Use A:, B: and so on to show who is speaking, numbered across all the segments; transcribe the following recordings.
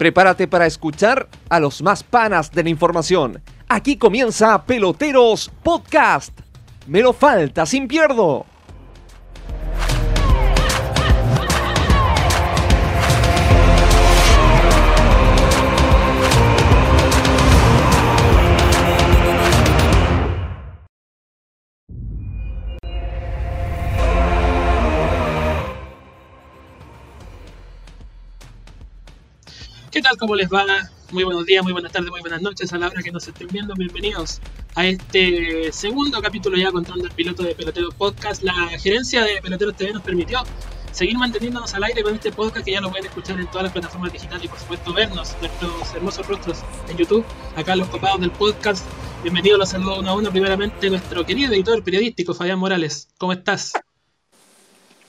A: Prepárate para escuchar a los más panas de la información. Aquí comienza Peloteros Podcast. Me lo falta sin pierdo.
B: Tal? ¿Cómo les va? Muy buenos días, muy buenas tardes, muy buenas noches a la hora que nos estén viendo. Bienvenidos a este segundo capítulo ya contando el piloto de Pelotero Podcast. La gerencia de Peloteros TV nos permitió seguir manteniéndonos al aire con este podcast que ya lo pueden escuchar en todas las plataformas digitales y por supuesto vernos, nuestros hermosos rostros en YouTube, acá los copados del podcast. Bienvenidos, los saludo uno a uno. Primeramente nuestro querido editor periodístico Fabián Morales. ¿Cómo estás?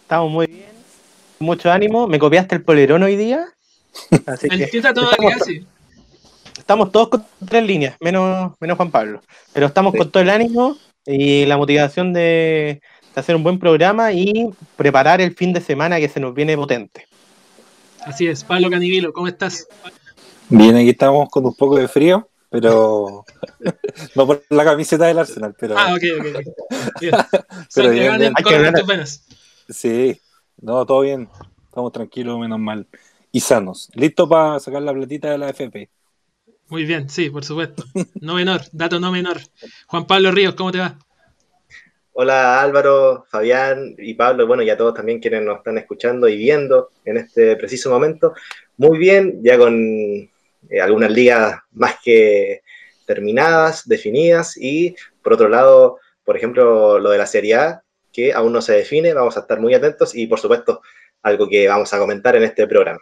C: Estamos muy bien. Mucho ánimo. ¿Me copiaste el polerón hoy día?
B: Así que estamos,
C: estamos, todos con tres líneas, menos, menos Juan Pablo. Pero estamos con todo el ánimo y la motivación de, hacer un buen programa y preparar el fin de semana que se nos viene potente.
B: Así es, Pablo Canivilo, ¿cómo estás?
D: Bien, aquí estamos con un poco de frío, pero no por la camiseta del Arsenal, pero.
B: Ah, ok, ok. Bien. pero bien, bien.
D: Sí, no, todo bien. Estamos tranquilos, menos mal y sanos. Listo para sacar la platita de la FP.
B: Muy bien, sí, por supuesto. No menor, dato no menor. Juan Pablo Ríos, ¿cómo te va?
E: Hola Álvaro, Fabián y Pablo, bueno, y a todos también quienes nos están escuchando y viendo en este preciso momento. Muy bien, ya con eh, algunas ligas más que terminadas, definidas, y por otro lado, por ejemplo, lo de la Serie A, que aún no se define, vamos a estar muy atentos y por supuesto algo que vamos a comentar en este programa.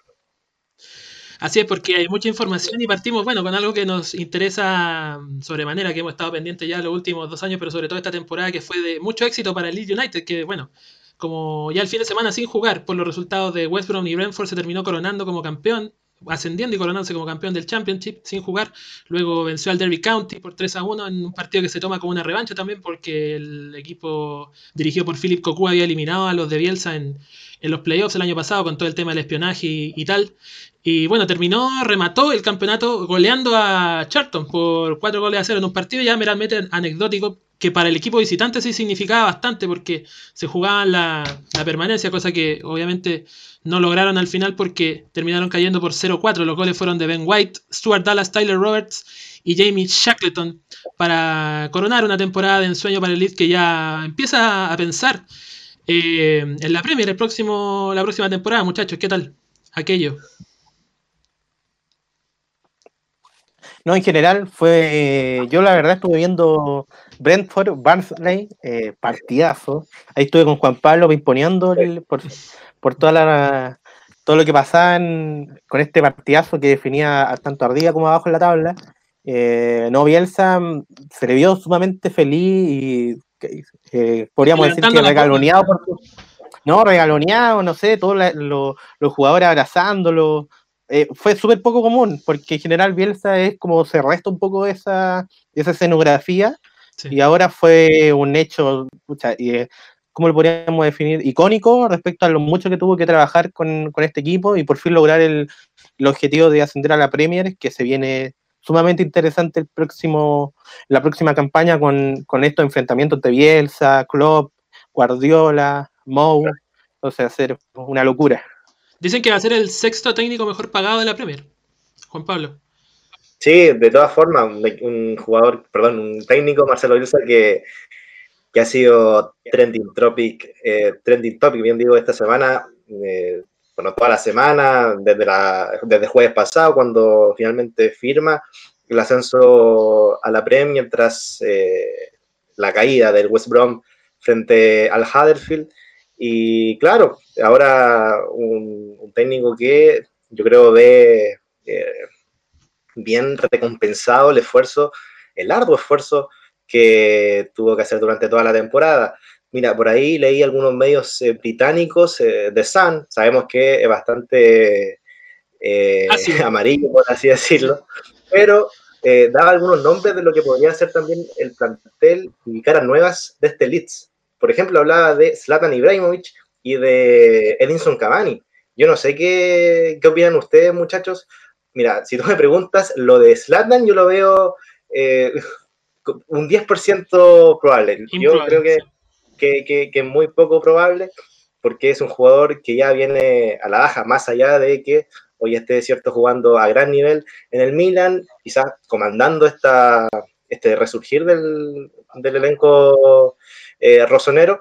B: Así es, porque hay mucha información y partimos, bueno, con algo que nos interesa sobremanera, que hemos estado pendientes ya los últimos dos años, pero sobre todo esta temporada que fue de mucho éxito para el Leeds United, que bueno, como ya el fin de semana sin jugar por los resultados de West Brom y Brentford se terminó coronando como campeón, ascendiendo y coronándose como campeón del Championship sin jugar. Luego venció al Derby County por 3 a 1 en un partido que se toma como una revancha también porque el equipo dirigido por Philip Cocu había eliminado a los de Bielsa en, en los playoffs el año pasado con todo el tema del espionaje y, tal. Y bueno, terminó, remató el campeonato goleando a Charlton por cuatro goles a cero en un partido ya meramente anecdótico que para el equipo visitante sí significaba bastante porque se jugaban la, permanencia, cosa que obviamente no lograron al final porque terminaron cayendo por 0-4. Los goles fueron de Ben White, Stuart Dallas, Tyler Roberts y Jamie Shackleton para coronar una temporada de ensueño para el Leeds que ya empieza a pensar eh, en la Premier el próximo, la próxima temporada, muchachos, ¿qué tal? Aquello.
C: No, en general fue. Yo la verdad estuve viendo Brentford, Barnsley, eh, partidazo. Ahí estuve con Juan Pablo imponiendo por, por toda la, todo lo que pasaba con este partidazo que definía tanto arriba como abajo en la tabla. Eh, no, Bielsa mm, se le vio sumamente feliz y podríamos decir que regaloneado por no, regaloneado, no sé, todos los jugadores abrazándolo. Eh, fue súper poco común, porque en general Bielsa es como se resta un poco esa, esa escenografía, y ahora fue un hecho, pucha, y, eh, ¿cómo lo podríamos definir? Icónico respecto a lo mucho que tuvo que trabajar con, con este equipo y por fin lograr el, el, objetivo de ascender a la Premier, que se viene sumamente interesante el próximo, la próxima campaña con, con estos enfrentamientos de Bielsa, Klopp, Guardiola, Mou. sea, hacer una locura.
B: Dicen que va a ser el sexto técnico mejor pagado de la Premier. Juan Pablo.
E: Sí, de todas formas, un jugador, perdón, un técnico, Marcelo Bielsa, que, que ha sido trending topic, eh, trending topic, bien digo, esta semana, eh, bueno, toda la semana, desde, la, desde jueves pasado, cuando finalmente firma el ascenso a la Premier tras eh, la caída del West Brom frente al Huddersfield. Y claro, ahora un, técnico que yo creo ve eh, bien recompensado el esfuerzo, el arduo esfuerzo que tuvo que hacer durante toda la temporada. Mira, por ahí leí algunos medios eh, británicos eh, de Sun, sabemos que es bastante eh, amarillo, por así decirlo, pero daba algunos nombres de lo que podría ser también el plantel y caras nuevas de este Leeds. Por ejemplo, hablaba de Zlatan Ibrahimovic y de Edinson Cavani. Yo no sé qué, qué opinan ustedes, muchachos. mira, si tú me preguntas, lo de Slatan yo lo veo eh, un 10% probable. Yo creo que, que- que es muy poco probable porque es un jugador que ya viene a la baja, más allá de que hoy esté cierto jugando a gran nivel en el Milan, quizás comandando esta, este resurgir del, del elenco eh, rosonero,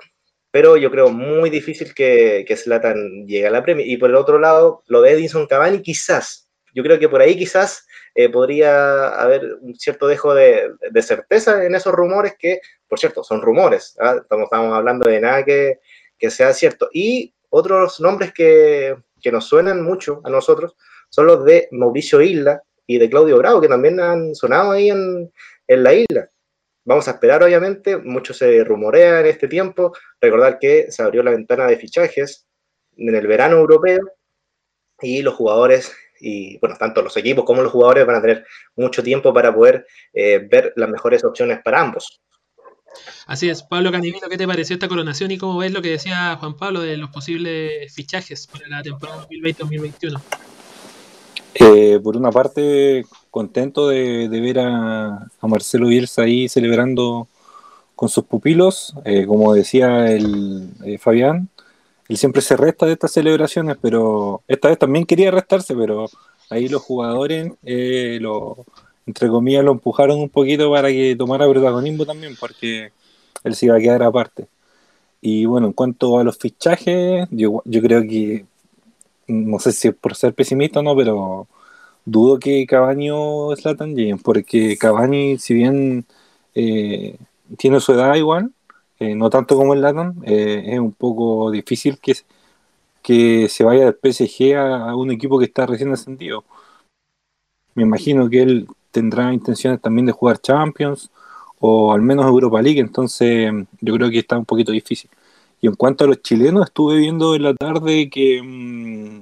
E: pero yo creo muy difícil que, que Zlatan llegue a la Premier. Y por el otro lado, lo de Edinson Cavani, quizás, yo creo que por ahí quizás eh, podría haber un cierto dejo de, de certeza en esos rumores que, por cierto, son rumores, ¿ah? estamos, estamos hablando de nada que, que sea cierto. Y otros nombres que, que nos suenan mucho a nosotros son los de Mauricio Isla y de Claudio Bravo, que también han sonado ahí en, en la isla. Vamos a esperar, obviamente, mucho se rumorea en este tiempo. Recordar que se abrió la ventana de fichajes en el verano europeo y los jugadores, y bueno, tanto los equipos como los jugadores van a tener mucho tiempo para poder eh, ver las mejores opciones para ambos.
B: Así es, Pablo Canivino, ¿qué te pareció esta coronación y cómo ves lo que decía Juan Pablo de los posibles fichajes para la temporada 2020-2021?
D: Eh, por una parte, contento de, ver a, Marcelo Bielsa ahí celebrando con sus pupilos. Eh, como decía el eh, Fabián, él siempre se resta de estas celebraciones, pero esta vez también quería restarse, pero ahí los jugadores, lo, entre comillas, lo empujaron un poquito para que tomara protagonismo también, porque él se iba a quedar aparte. Y bueno, en cuanto a los fichajes, yo, yo creo que no sé si es por ser pesimista o no, pero dudo que Cavani o Zlatan lleguen, porque Cavani, si bien eh, tiene su edad igual, eh, no tanto como el Zlatan, eh, es un poco difícil que, que se vaya del PSG a un equipo que está recién ascendido. Me imagino que él tendrá intenciones también de jugar Champions o al menos Europa League, entonces yo creo que está un poquito difícil. Y en cuanto a los chilenos, estuve viendo en la tarde que mm,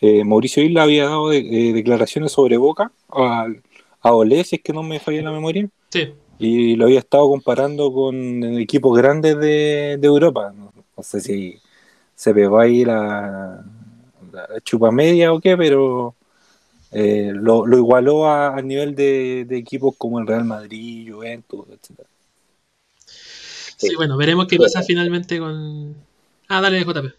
D: eh, Mauricio Isla había dado de- eh, declaraciones sobre Boca a, a Olé, si es que no me falla la memoria,
B: Sí,
D: y lo había estado comparando con equipos grandes de, de Europa. No, no sé si se pegó ahí la, la chupa media o qué, pero eh, lo, lo igualó a- nivel de, de equipos como el Real Madrid, Juventus, etc.
B: sí,
E: Sí.
B: bueno, veremos qué pasa finalmente con... Ah, dale, JP.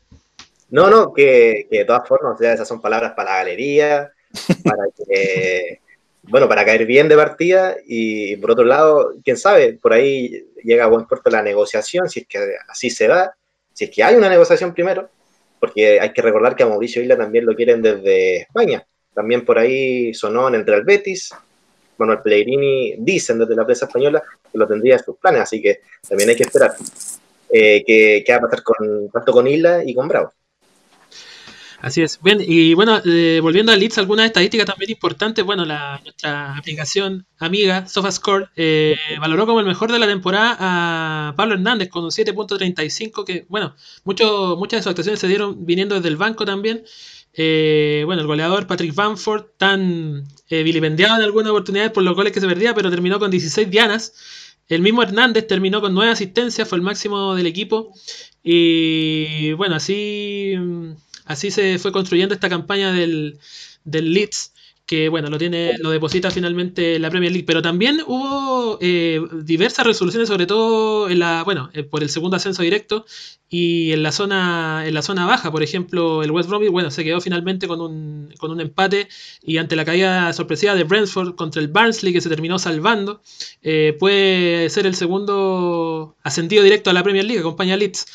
E: No, no, que, que de todas formas, sea, esas son palabras para la galería, para que, bueno, para caer bien de partida y por otro lado, quién sabe, por ahí llega a buen puerto la negociación, si es que así se da, si es que hay una negociación primero, porque hay que recordar que a Mauricio Isla también lo quieren desde España, también por ahí sonó en entre el Betis, Manuel Pellegrini dicen desde la prensa española que lo tendría en sus planes, así que también hay que esperar eh, qué va a pasar con, tanto con Isla y con Bravo.
B: Así es. Bien, y bueno, eh, volviendo a Leeds, algunas estadísticas también importantes. Bueno, nuestra aplicación amiga, SofaScore, eh, valoró como el mejor de la temporada a Pablo Hernández con un 7.35, que, bueno, mucho, muchas de sus actuaciones se dieron viniendo desde el banco también. Eh, bueno, el goleador Patrick Bamford, tan eh, vilipendiado en algunas oportunidades por los goles que se perdía, pero terminó con 16 dianas. El mismo Hernández terminó con 9 asistencias, fue el máximo del equipo. Y bueno, así, así se fue construyendo esta campaña del, del Leeds, que bueno, lo tiene, lo deposita finalmente en la Premier League. Pero también hubo eh, diversas resoluciones, sobre todo en la, bueno, eh, por el segundo ascenso directo y en la zona, en la zona baja. Por ejemplo, el West Bromwich, bueno, se quedó finalmente con un, con un empate y ante la caída sorpresiva de Brentford contra el Barnsley, que se terminó salvando, eh, puede ser el segundo ascendido directo a la Premier League, acompaña a Leeds.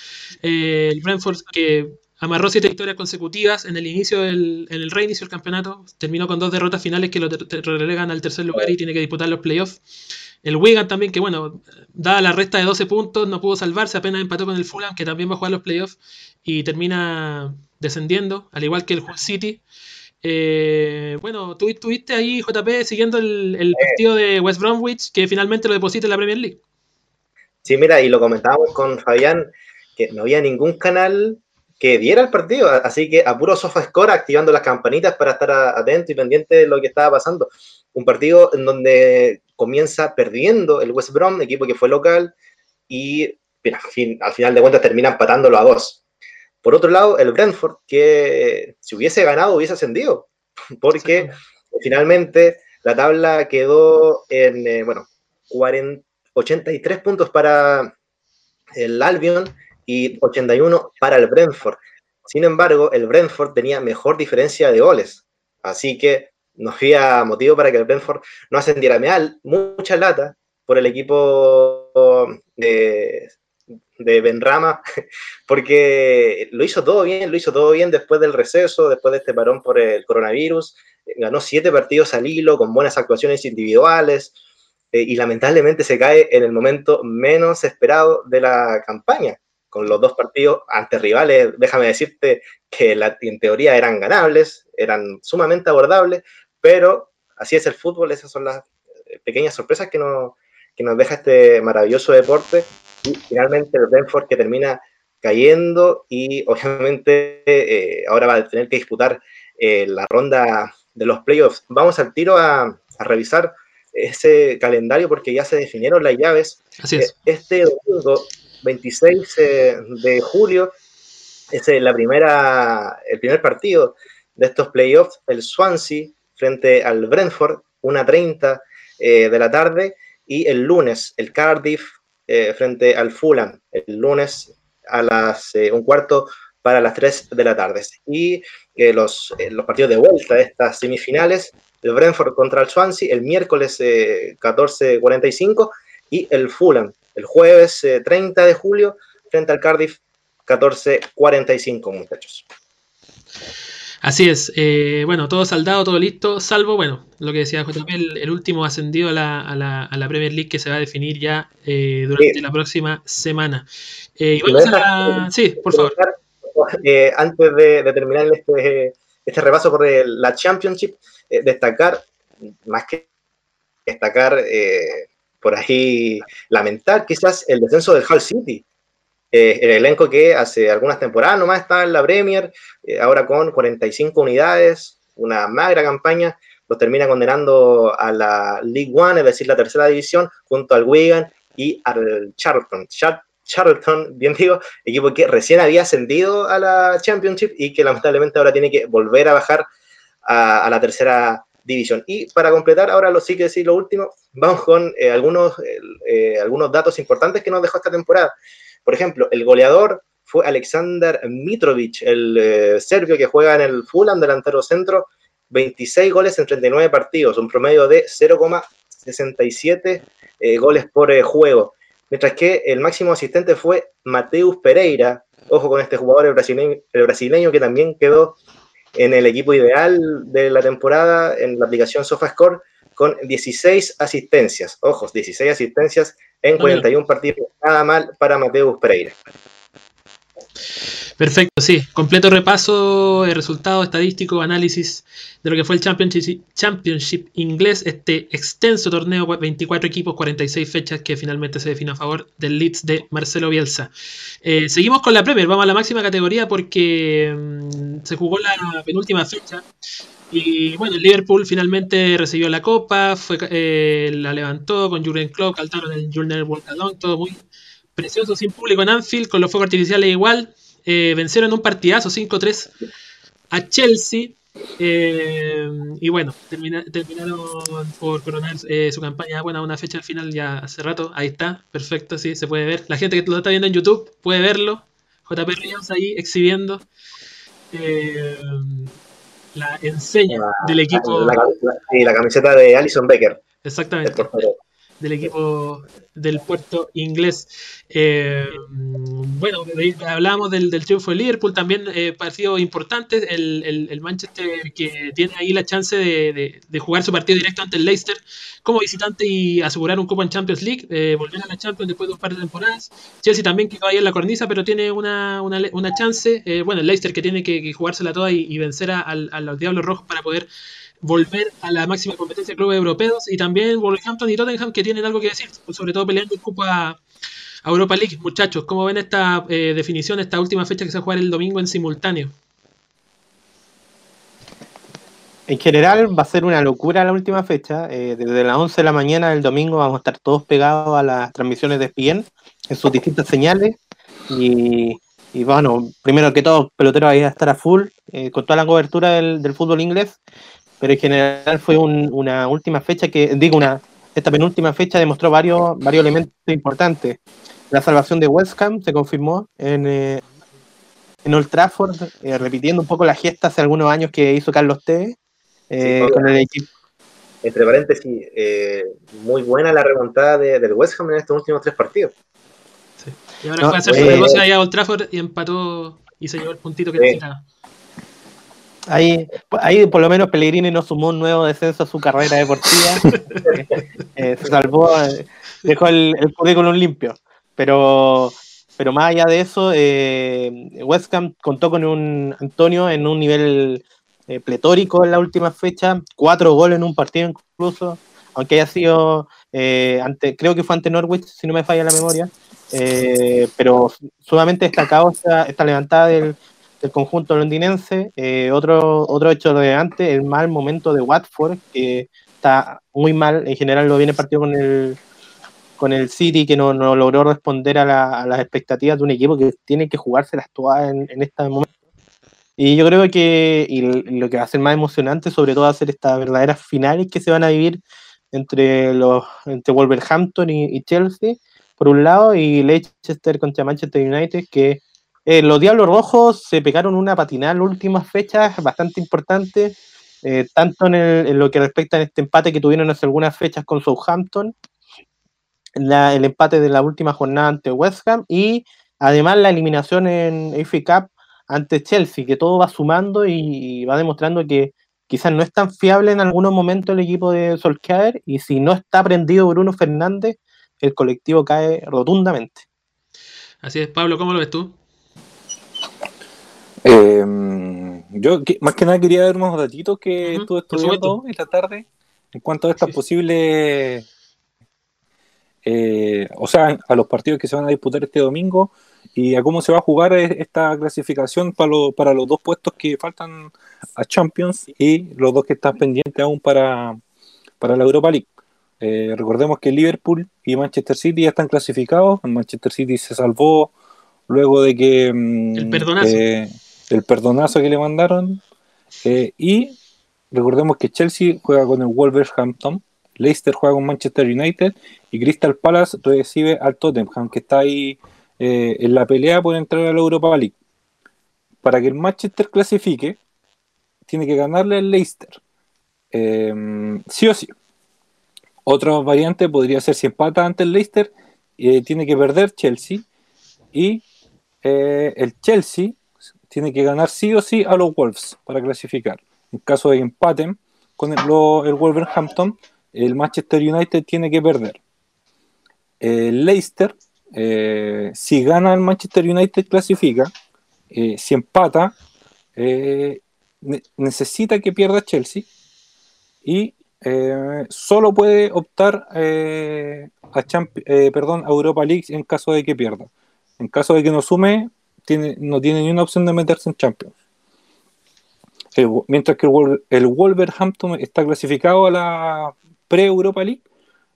B: El Brentford que amarró siete victorias consecutivas en el inicio del, en el reinicio del campeonato, terminó con dos derrotas finales que lo relegan al tercer lugar y tiene que disputar los playoffs. El Wigan también, que bueno, dada la resta de 12 puntos, no pudo salvarse, apenas empató con el Fulham, que también va a jugar los playoffs y termina descendiendo, al igual que el Hull City. Eh, bueno, tú estuviste ahí, JP, siguiendo el, el partido de West Bromwich, que finalmente lo deposita en la Premier League.
E: Sí, mira, y lo comentábamos con Fabián, que no había ningún canal que diera el partido, así que a puro SofaScore activando las campanitas para estar atento y pendiente de lo que estaba pasando. Un partido en donde comienza perdiendo el West Brom, equipo que fue local, y mira, al fin- al final de cuentas termina empatándolo a dos. Por otro lado, el Brentford, que si hubiese ganado hubiese ascendido, porque finalmente la tabla quedó en, eh, bueno, 83 puntos para el Albion y 81 para el Brentford. Sin embargo, el Brentford tenía mejor diferencia de goles, así que no había motivo para que el Brentford no ascendiera. Me da mucha lata por el equipo de, de Benrama, porque lo hizo todo bien, lo hizo todo bien después del receso, después de este parón por el coronavirus. Ganó siete partidos al hilo con buenas actuaciones individuales eh, y lamentablemente se cae en el momento menos esperado de la campaña, con los dos partidos ante rivales, déjame decirte que en teoría eran ganables, eran sumamente abordables, pero así es el fútbol, esas son las eh, pequeñas sorpresas que nos, que nos deja este maravilloso deporte y finalmente el Brentford que termina cayendo y obviamente eh, ahora va a tener que disputar eh, la ronda de los playoffs. Vamos al tiro a, revisar ese calendario porque ya se definieron las llaves.
B: Así es.
E: Este domingo 26 de julio es la primera, el primer partido de estos playoffs, el Swansea frente al Brentford, 1.30 de la tarde, y el lunes el Cardiff eh, frente al Fulham el lunes a las eh, un cuarto para las 3 de la tarde. Y eh, los, los partidos de vuelta de estas semifinales, el Brentford contra el Swansea el miércoles 14.45 y el Fulham el jueves 30 de julio frente al Cardiff 14.45, muchachos.
B: Así es, eh, bueno, todo saldado, todo listo, salvo, bueno, lo que decía JP, el, último ascendido a la, a, la, a la, Premier League que se va a definir ya eh, durante sí. la próxima semana. Eh, y vamos a la... Sí, por favor.
E: Eh, antes de, de, terminar este, este repaso por el, la Championship, eh, destacar, más que destacar, por ahí lamentar quizás el descenso del Hull City eh, el elenco que hace algunas temporadas nomás estaba en la Premier, eh, ahora con 45 unidades, una magra campaña, los termina condenando a la League One, es decir, la tercera división, junto al Wigan y al Charlton. Char Charlton, bien digo, equipo que recién había ascendido a la Championship y que lamentablemente ahora tiene que volver a bajar a, a la tercera división. Y para completar, ahora lo sí que decir lo último, vamos con eh, algunos, eh, algunos datos importantes que nos dejó esta temporada. Por ejemplo, el goleador fue Alexander Mitrovic, el eh, serbio que juega en el Fulham, delantero centro, 26 goles en 39 partidos, un promedio de 0,67 eh, goles por juego. Mientras que el máximo asistente fue Mateus Pereira, ojo con este jugador el brasileño, el brasileño que también quedó en el equipo ideal de la temporada en la aplicación SofaScore con 16 asistencias. Ojos, 16 asistencias en 41 partidos. Nada mal para Mateus Pereira.
B: Perfecto, sí. Completo repaso de resultados estadístico, análisis de lo que fue el Championship, Championship inglés, este extenso torneo, 24 equipos, 46 fechas que finalmente se define a favor del Leeds de Marcelo Bielsa. Eh, seguimos con la Premier, vamos a la máxima categoría porque mmm, se jugó la penúltima fecha y bueno, el Liverpool finalmente recibió la copa, fue, eh, la levantó con Jurgen Klopp, saltaron el Journal Walkadon, todo muy precioso, sin público en Anfield, con los fuegos artificiales igual. Eh, vencieron un partidazo 5-3 a Chelsea. Eh, y bueno, termina, terminaron por coronar eh, su campaña. Bueno, una fecha al final ya hace rato. Ahí está, perfecto, sí, se puede ver. La gente que lo está viendo en YouTube puede verlo. JP Ríos ahí exhibiendo. Eh, la enseña
E: La-
B: del equipo.
E: La, la- camiseta de Alison Becker.
B: Exactamente. Del equipo del puerto inglés. Eh, bueno, hablábamos del, del triunfo de Liverpool, también eh, partido importante, el, el- el Manchester que tiene ahí la chance de, de- jugar su partido directo ante el Leicester como visitante y asegurar un cupo en Champions League, eh, volver a la Champions después de un par de temporadas. Chelsea también quedó ahí en la cornisa, pero tiene una, una, una chance. Eh, bueno, el Leicester que tiene que, que jugársela toda y, vencer a, a los Diablos Rojos para poder volver a la máxima competencia de clubes europeos y también Wolverhampton y Tottenham que tienen algo que decir, sobre todo peleando el cupo a, Europa League. Muchachos, ¿cómo ven esta eh, definición, esta última fecha que se va a jugar el domingo en simultáneo?
C: En general va a ser una locura la última fecha. Eh, desde las 11 de la mañana del domingo vamos a estar todos pegados a las transmisiones de ESPN en sus distintas señales. Y, y bueno, primero que todo, pelotero va a estar a full eh, con toda la cobertura del fútbol inglés. Pero en general fue un- una última fecha que, digo, una esta penúltima fecha demostró varios, varios elementos importantes. La salvación de West Ham se confirmó en, eh, en Old Trafford, eh, repitiendo un poco la gesta hace algunos años que hizo Carlos Tevez eh,
E: Sí,
C: con el equipo.
E: Entre paréntesis, eh, muy buena la remontada de- del West Ham en estos últimos tres partidos.
B: Y ahora
C: No,
B: fue a hacer
C: eh,
B: su negocio allá a Old Trafford y empató y se llevó el puntito que necesitaba.
C: Ahí, ahí por lo menos Pellegrini no sumó un nuevo descenso a su carrera deportiva. Eh, eh, se salvó, eh, dejó el, el currículum limpio. Pero, pero más allá de eso, eh, West Ham contó con un Antonio en un nivel eh, pletórico en la última fecha, cuatro goles en un partido incluso, aunque haya sido, eh, ante, creo que fue ante Norwich, si no me falla la memoria, pero sumamente destacado esta, esta levantada del, del conjunto londinense. Eh, otro, otro hecho relevante, el mal momento de Watford, que está muy mal, en general lo viene partido con el con el City que no, no logró responder a, la- las expectativas de un equipo que tiene que jugárselas todas en, en este momento. Y yo creo que y lo que va a ser más emocionante, sobre todo, va a ser estas verdaderas finales que se van a vivir entre los entre Wolverhampton y, y Chelsea, por un lado, y Leicester contra Manchester United, que eh, los Diablos Rojos se pegaron una patinada en las últimas fechas bastante importante, eh, tanto en, lo que respecta a este empate que tuvieron hace algunas fechas con Southampton, el empate de la última jornada ante West Ham y además la eliminación en FA Cup ante Chelsea, que todo va sumando y, y va demostrando que quizás no es tan fiable en algunos momentos el equipo de Solskjaer y si no está prendido Bruno Fernández, el colectivo cae rotundamente.
B: Así es, Pablo, ¿cómo lo ves tú?
D: Eh, yo que- más que nada quería ver unos datitos que
B: Ujú,
D: estuve
B: por
D: estudiando esta tarde en cuanto a estas posibles, eh, o sea, a los partidos que se van a disputar este domingo y a cómo se va a jugar esta clasificación para, lo- para los dos puestos que faltan a Champions y los dos que están pendientes aún para, para la Europa League. Eh, recordemos que Liverpool y Manchester City ya están clasificados. Manchester City se salvó luego de que mm,
B: El perdonazo.
D: eh, el perdonazo que le mandaron. Eh, y recordemos que Chelsea juega con el Wolverhampton, Leicester juega con Manchester United y Crystal Palace recibe al Tottenham, que está ahí eh, en la pelea por entrar a la Europa League. Para que el Manchester clasifique, tiene que ganarle al Leicester. Eh, sí o sí. Otra variante podría ser si empata ante el Leicester, tiene que perder Chelsea y eh, el Chelsea tiene que ganar sí o sí a los Wolves para clasificar. En caso de empate con el, Wolverhampton, el Manchester United tiene que perder. El Leicester, eh, si gana el Manchester United, clasifica. Eh, si empata, ne- necesita que pierda Chelsea y solo puede optar a, perdón, a Europa League en caso de que pierda. En caso de que no sume, no tiene ni una opción de meterse en Champions. Mientras que el, Wolver- el Wolverhampton está clasificado a la pre-Europa League,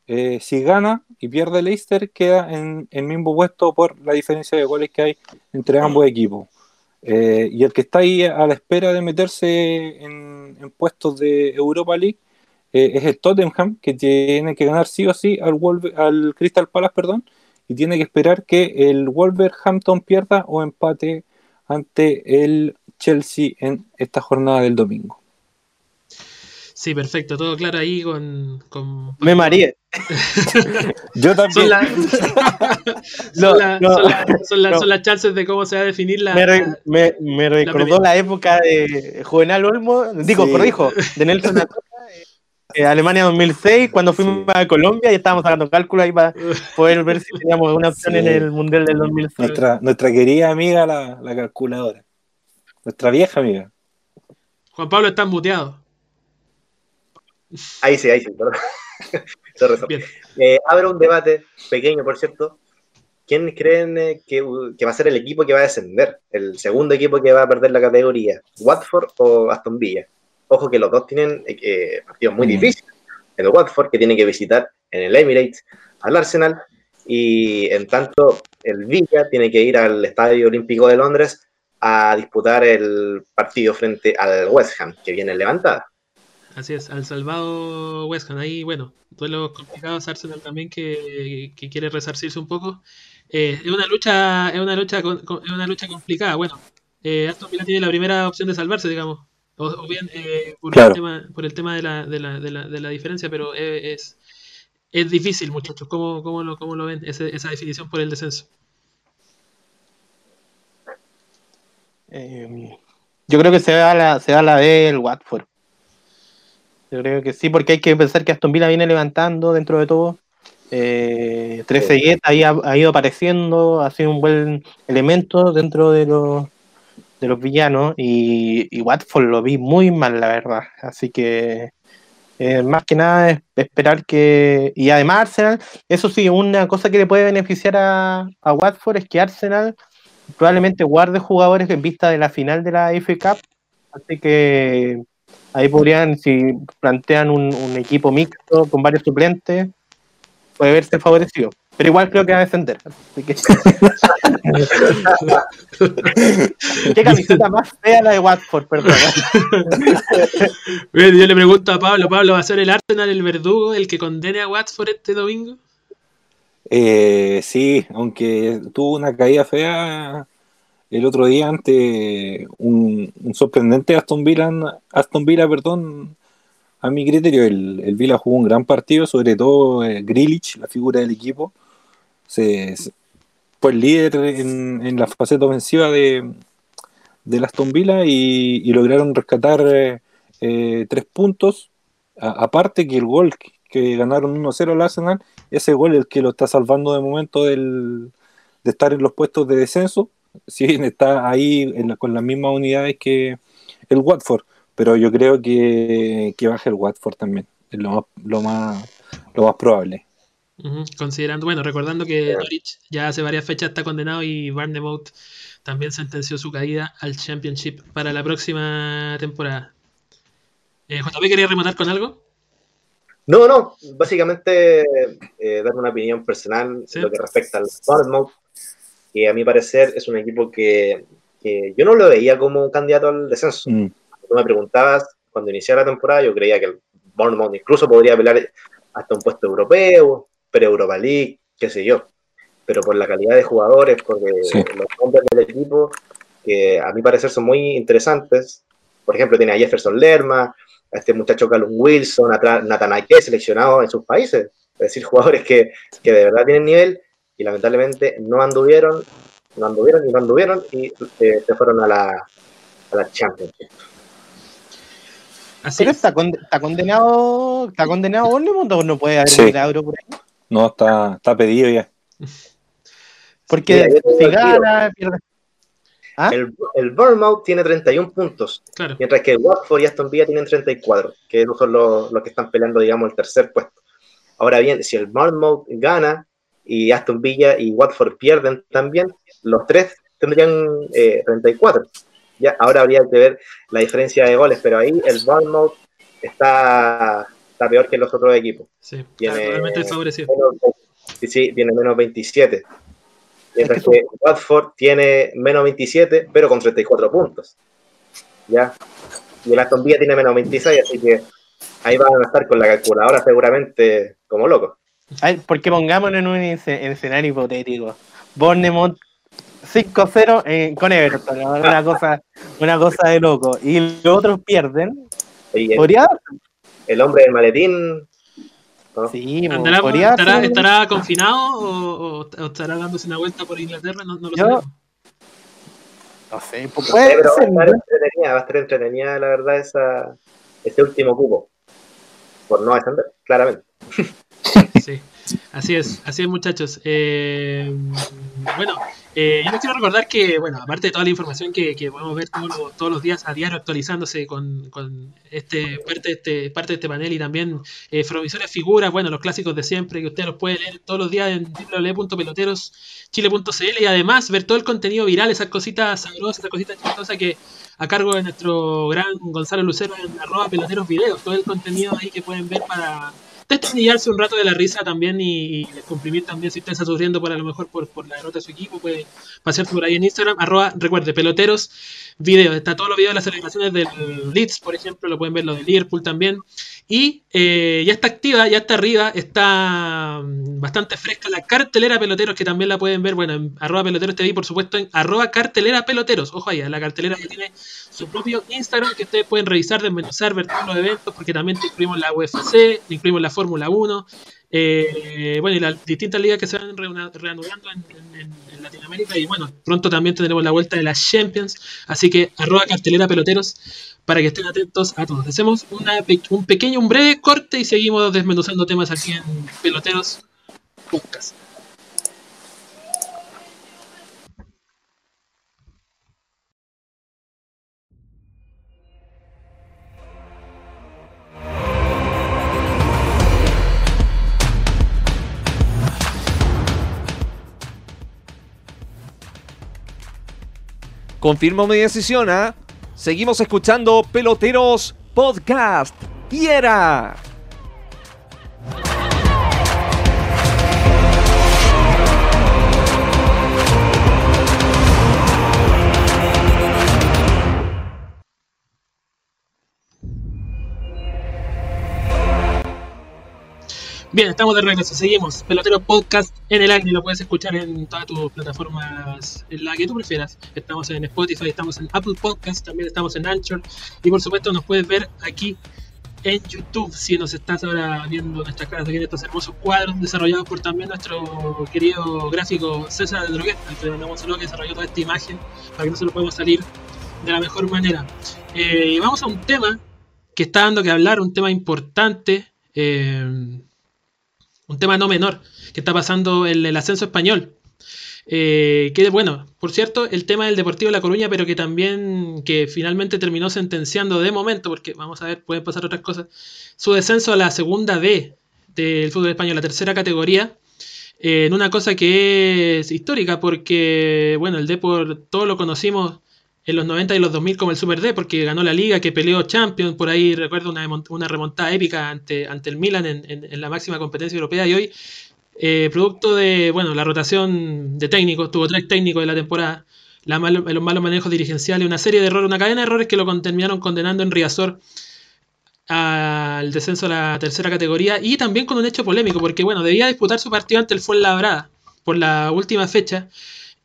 D: eh, si gana y pierde Leicester, queda en el mismo puesto por la diferencia de goles que hay entre ambos equipos. Eh, y el que está ahí a la espera de meterse en, en puestos de Europa League eh, es el Tottenham, que tiene que ganar sí o sí al, Wolver- al Crystal Palace, perdón, y tiene que esperar que el Wolverhampton pierda o empate ante el Chelsea en esta jornada del domingo.
B: Sí, perfecto, todo claro ahí con... con-
C: Me mareé.
D: Yo también.
B: Son, la-
C: No,
B: son la-
C: no,
B: son la- son la-
C: no.
B: son las chances de cómo se va a definir la...
C: Me, re- me, me recordó la, época de Juvenal Olmo, digo,
D: Sí.
C: corrijo, de Nelson Acosta, eh, Alemania 2006, cuando fuimos
D: Sí.
C: a Colombia y estábamos sacando cálculos ahí para poder ver si teníamos una opción
D: Sí.
C: en el Mundial del 2006.
D: Nuestra, nuestra querida amiga, la, la calculadora. Nuestra vieja amiga.
B: Juan Pablo está muteado.
E: Ahí sí, ahí sí, perdón. Eh, abro un debate pequeño, por cierto. ¿Quién creen eh, que, que va a ser el equipo que va a descender? ¿El segundo equipo que va a perder la categoría? ¿Watford o Aston Villa? Ojo que los dos tienen eh, partidos muy difíciles. El Watford, que tiene que visitar en el Emirates al Arsenal, y en tanto el Villa tiene que ir al Estadio Olímpico de Londres a disputar el partido frente al West Ham, que viene levantada.
B: así es, al salvado West Ham. Ahí, bueno, duelos complicados. Arsenal también que, que quiere resarcirse un poco. Eh, es una lucha, es una lucha, es una lucha complicada. Bueno, eh, Aston Villa tiene la primera opción de salvarse, digamos. O, o bien eh, por,
D: Claro.
B: el tema, por el tema de la, de la, de la, de la diferencia, pero es, es, es difícil, muchachos. ¿Cómo, cómo, lo, cómo lo ven ese- esa definición por el descenso?
C: Eh, yo creo que se da la, se da la del Watford. Yo creo que sí, porque hay que pensar que Aston Villa viene levantando dentro de todo. Eh, Trezeguet ahí ha, ha ido apareciendo, ha sido un buen elemento dentro de los de los villanos y, y Watford lo vi muy mal, la verdad. Así que eh, más que nada es esperar que... Y además Arsenal, eso sí, una cosa que le puede beneficiar a, a Watford es que Arsenal probablemente guarde jugadores en vista de la final de la FA Cup. Así que ahí podrían, si plantean un, un equipo mixto con varios suplentes, puede verse favorecido. Pero igual creo que va a descender. Así que... Qué camiseta más fea la de Watford, perdón.
B: Bien, Yo le pregunto a Pablo, Pablo, ¿va a ser el Arsenal el verdugo el que condene a Watford este domingo?
D: Eh, sí, aunque tuvo una caída fea el otro día ante un, un sorprendente Aston Villa, Aston Villa, perdón, a mi criterio, el, el Villa jugó un gran partido, sobre todo eh, Grealish, la figura del equipo, se, fue el líder en, en la faceta ofensiva de, del Aston Villa y, lograron rescatar eh, tres puntos, aparte que el gol que, que ganaron 1-0 al Arsenal ese gol es el que lo está salvando de momento del, de estar en los puestos de descenso. Si bien está ahí en la- con las mismas unidades que el Watford, pero yo creo que, que baja el Watford también. Es lo más, lo más, lo más probable.
B: Considerando, bueno, recordando que Norwich ya hace varias fechas está condenado y Barnemouth también sentenció su caída al Championship para la próxima temporada. Eh, JP, ¿quería rematar con algo?
E: No, no, básicamente eh, dar una opinión personal
B: Sí.
E: en lo que respecta al Bournemouth, que a mi parecer es un equipo que, que yo no lo veía como un candidato al descenso.
D: Mm,
E: Tú me preguntabas cuando iniciara la temporada, yo creía que el Bournemouth incluso podría pelear hasta un puesto europeo, pre-Europa League, qué sé yo. Pero por la calidad de jugadores, porque
D: Sí.
E: los nombres del equipo, que a mi parecer son muy interesantes. Por ejemplo, tiene a Jefferson Lerma, a este muchacho Callum Wilson, a Nathan Ake, seleccionados en sus países. Es decir, jugadores que, que de verdad tienen nivel y lamentablemente no anduvieron, no anduvieron y no anduvieron y eh, se fueron a la, a la Championship.
B: Así
C: Pero
B: es.
C: está, con- está condenado, está condenado Bournemouth o no puede haber
D: Sí.
C: un milagro por ahí.
D: No, está, está pedido ya.
C: Porque si gana, pierde. ¿Ah?
E: El, el Bournemouth tiene 31 puntos,
B: Claro.
E: mientras que el Watford y Aston Villa tienen 34, que son los, los que están peleando, digamos, el tercer puesto. Ahora bien, si el Bournemouth gana y Aston Villa y Watford pierden también, los tres tendrían eh, 34. Ya, ahora habría que ver la diferencia de goles, pero ahí el Bournemouth está, está peor que los otros equipos.
B: Sí,
E: Tiene-
B: totalmente desfavorecido.
E: Menos- sí, sí, tiene menos 27. Mientras
C: Es que
E: que Watford tiene menos 27, pero con 34 puntos. ¿Ya? Y el Aston Villa tiene menos 26, así que ahí van a estar con la calculadora seguramente como locos.
C: A ver, porque pongámonos en un esce- en escenario hipotético. Bournemouth 5-0 eh, con Everton, ¿no? una cosa, una cosa de loco. Y los otros pierden.
E: El,
C: ¿Podría?
E: El hombre del maletín. ¿no?
C: Sí,
B: ¿Andará-
C: podría
B: estará,
C: ser-
B: estará confinado o, o- estará dándose una vuelta por Inglaterra? No, no lo
C: Yo-
B: sabemos.
C: No sé, pues
E: No
C: puede
E: sé, pero va a
C: ser.
E: estar entretenida, va a estar entretenida, la verdad, esa, ese último cupo. Por no descender, claramente.
B: Sí, así es, así es muchachos. Eh, bueno, eh, yo les quiero recordar que, bueno, aparte de toda la información que, que podemos ver todos los, todos los días a diario actualizándose con, con este, parte, este, parte de este panel y también eh, provisores figuras, bueno, los clásicos de siempre que usted los puede leer todos los días en www.peloteroschile.cl y además ver todo el contenido viral, esas cositas sabrosas, esas cositas chistosas que a cargo de nuestro gran Gonzalo Lucero en arroba peloteros videos, todo el contenido ahí que pueden ver para destornillarse un rato de la risa también y, y comprimir también si está sufriendo por a lo mejor por, la derrota de su equipo, puede pasarse por ahí en Instagram, arroba, recuerde, peloteros, videos, está todos los videos de las celebraciones del Leeds, por ejemplo, lo pueden ver lo de Liverpool también, y eh, ya está activa, ya está arriba, está mm, bastante fresca la cartelera peloteros, que también la pueden ver, bueno, en arroba peloteros TV, por supuesto, en arroba cartelera peloteros, ojo ahí, la cartelera que tiene su propio Instagram, que ustedes pueden revisar, desmenuzar, ver todos los eventos, porque también te incluimos la UFC, te incluimos la Fórmula 1, eh, bueno, y las distintas ligas que se van reanudando en, Latinoamérica. Y bueno, pronto también tendremos la vuelta de las Champions. Así que arroba cartelera peloteros para que estén atentos a todos. Hacemos una, un pequeño, un breve corte y seguimos desmenuzando temas aquí en Peloteros Podcast.
A: Confirmo mi decisión, ¿ah? Seguimos escuchando Peloteros Podcast. ¡Fiera!
B: Bien, estamos de regreso, seguimos. Pelotero Podcast en el aire, lo puedes escuchar en todas tus plataformas, en la que tú prefieras. Estamos en Spotify, estamos en Apple Podcast, también estamos en Anchor y por supuesto nos puedes ver aquí en YouTube si nos estás ahora viendo nuestras caras aquí en estos hermosos cuadros desarrollados por también nuestro querido gráfico César de Droguet, al que mandamos que desarrolló toda esta imagen para que nosotros podamos salir de la mejor manera. Eh, vamos a un tema que está dando que hablar, un tema importante. Eh, un tema no menor que está pasando en el ascenso español. Eh, que bueno, por cierto, el tema del Deportivo de La Coruña, pero que también, que finalmente terminó sentenciando de momento, porque vamos a ver, pueden pasar otras cosas, su descenso a la segunda B del fútbol español, la tercera categoría, eh, en una cosa que es histórica, porque, bueno, el Depor, todos lo conocimos en los 90 y los 2000 como el Super D, porque ganó la liga, que peleó Champions, por ahí recuerdo una, remontada épica ante, el Milan en, la máxima competencia europea y hoy, eh, producto de bueno la rotación de técnicos, tuvo tres técnicos de la temporada, la los malos manejos dirigenciales, una serie de errores, una cadena de errores que lo terminaron condenando en Riazor al descenso a la tercera categoría y también con un hecho polémico, porque bueno, debía disputar su partido ante el Fuenlabrada por la última fecha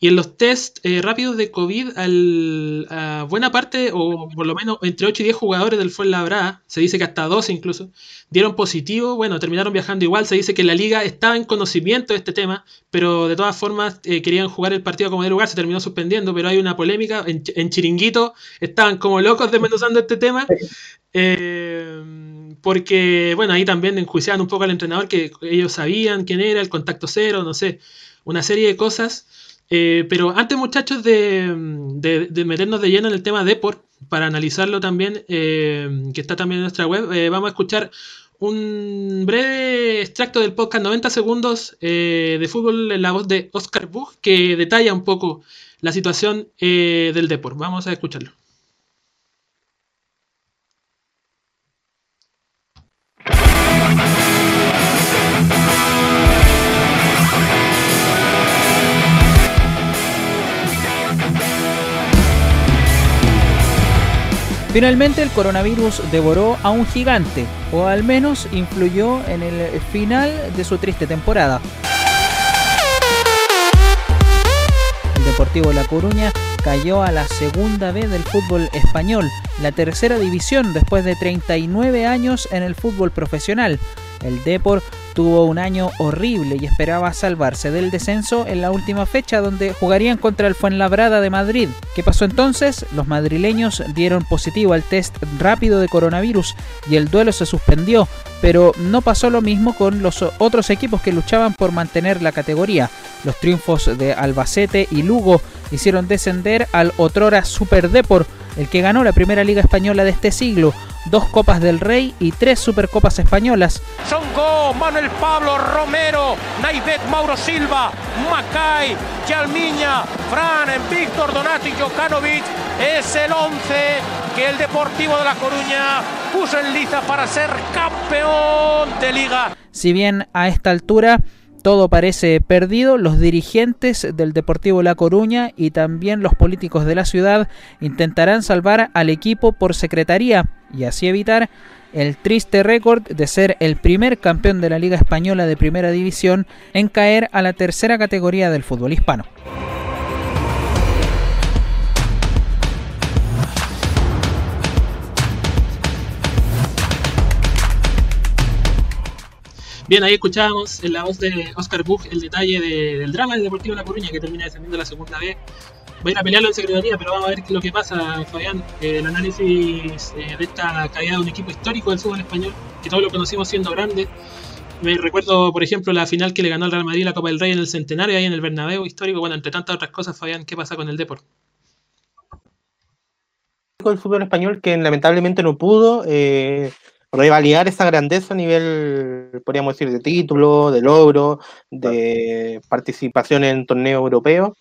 B: y en los test eh, rápidos de COVID, al, a buena parte, o por lo menos entre 8 y 10 jugadores del Fuenlabrada, se dice que hasta 12 incluso, dieron positivo. Bueno, terminaron viajando igual. Se dice que la liga estaba en conocimiento de este tema, pero de todas formas eh, querían jugar el partido como de lugar. Se terminó suspendiendo, pero hay una polémica. En, en Chiringuito estaban como locos desmenuzando este tema. Eh, porque, bueno, ahí también enjuiciaban un poco al entrenador que ellos sabían quién era, el contacto cero, no sé, una serie de cosas. Eh, pero antes, muchachos, de, meternos de lleno en el tema Deport, para analizarlo también, eh, que está también en nuestra web, eh, vamos a escuchar un breve extracto del podcast 90 segundos de fútbol en la voz de Oscar Buch, que detalla un poco la situación del Deport. Vamos a escucharlo.
F: Finalmente el coronavirus devoró a un gigante, o al menos influyó en el final de su triste temporada. El Deportivo La Coruña cayó a la segunda vez del fútbol español, la tercera división después de 39 años en el fútbol profesional. El Depor tuvo un año horrible y esperaba salvarse del descenso en la última fecha donde jugarían contra el Fuenlabrada de Madrid. ¿Qué pasó entonces? Los madrileños dieron positivo al test rápido de coronavirus y el duelo se suspendió, pero no pasó lo mismo con los otros equipos que luchaban por mantener la categoría. Los triunfos de Albacete y Lugo hicieron descender al otrora Super Depor, el que ganó la primera liga española de este siglo, dos Copas del Rey y tres Supercopas españolas.
G: Songo, Manuel Pablo, Romero, Naivet, Mauro Silva, Macay, Chalmiña, Fran, Víctor Donati, Jokanovic. Es el 11 que el Deportivo de La Coruña puso en liza para ser campeón de liga.
F: Si bien a esta altura todo parece perdido, los dirigentes del Deportivo La Coruña y también los políticos de la ciudad intentarán salvar al equipo por secretaría y así evitar el triste récord de ser el primer campeón de la Liga Española de Primera División en caer a la tercera categoría del fútbol hispano.
B: Bien, ahí escuchábamos en la voz de Oscar Buch el detalle de- del drama del Deportivo La Coruña que termina descendiendo la segunda vez. Va a ir a pelearlo en secretaría, pero vamos a ver qué es lo que pasa, Fabián. Eh, el análisis eh, de esta caída de un equipo histórico del fútbol español, que todos lo conocimos siendo grande. Me recuerdo, por ejemplo, la final que le ganó al Real Madrid la Copa del Rey en el Centenario, ahí en el Bernabéu histórico. Bueno, entre tantas otras cosas, Fabián, ¿qué pasa con el Deport?
C: del fútbol español que lamentablemente no pudo eh, revalidar esa grandeza a nivel, podríamos decir, de título, de logro, de participación en torneos europeos.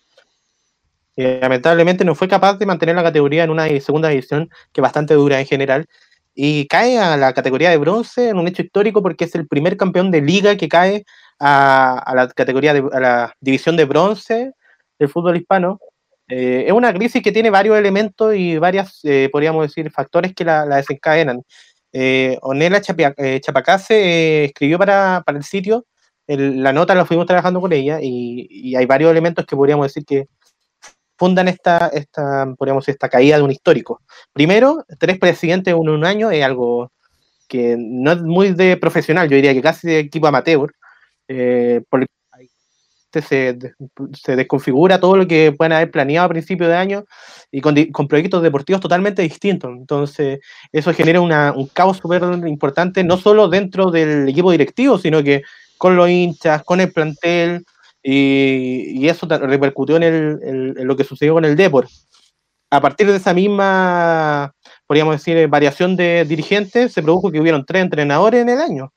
C: Eh, lamentablemente no fue capaz de mantener la categoría en una segunda división que es bastante dura en general y cae a la categoría de bronce en un hecho histórico porque es el primer campeón de liga que cae a, a la categoría de a la división de bronce del fútbol hispano eh, es una crisis que tiene varios elementos y varias, eh, podríamos decir, factores que la, la desencadenan. Eh, Onela Chapia- eh, Chapacase eh, escribió para, el sitio, el- la nota la fuimos trabajando con ella y, y hay varios elementos que podríamos decir que fundan esta, esta, podríamos decir, esta caída de un histórico. Primero, tres presidentes en un año es algo que no es muy de profesional, yo diría que casi de equipo amateur, eh, se, desconfigura todo lo que pueden haber planeado a principio de año y con, proyectos deportivos totalmente distintos. Entonces, eso genera un caos súper importante, no solo dentro del equipo directivo, sino que con los hinchas, con el plantel, y, eso repercutió en, lo que sucedió con el Depor. A partir de esa misma, podríamos decir, variación de dirigentes, se produjo que hubieron tres entrenadores en el año.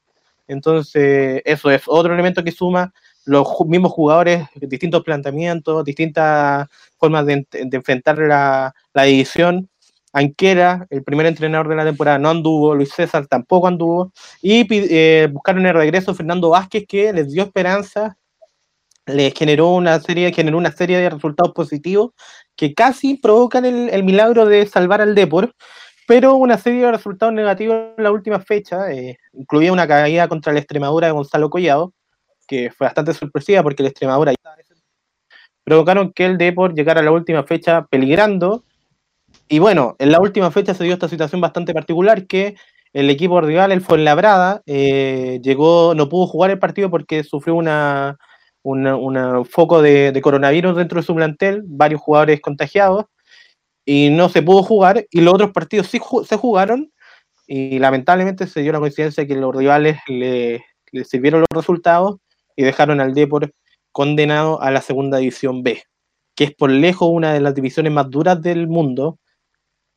C: Entonces, eso es otro elemento que suma los mismos jugadores, distintos planteamientos, distintas formas de, ent- de enfrentar la, división. Anquera, el primer entrenador de la temporada, no anduvo, Luis César tampoco anduvo, y eh, buscaron el regreso Fernando Vázquez, que les dio esperanza, les generó una serie, generó una serie de resultados positivos que casi provocan el, el milagro de salvar al Depor, pero una serie de resultados negativos en la última fecha, eh, incluía una caída contra la Extremadura de Gonzalo Collado, que fue bastante sorpresiva porque la Extremadura provocaron que el Depor llegara a la última fecha peligrando. Y bueno, en la última fecha se dio esta situación bastante particular que el equipo rival, el Fuenlabrada, eh, llegó, no pudo jugar el partido porque sufrió una, una- foco de, coronavirus dentro de su plantel, varios jugadores contagiados, y no se pudo jugar, y los otros partidos sí se jugaron, y lamentablemente se dio la coincidencia que los rivales le, le sirvieron los resultados y dejaron al Depor condenado a la segunda división B, que es por lejos una de las divisiones más duras del mundo.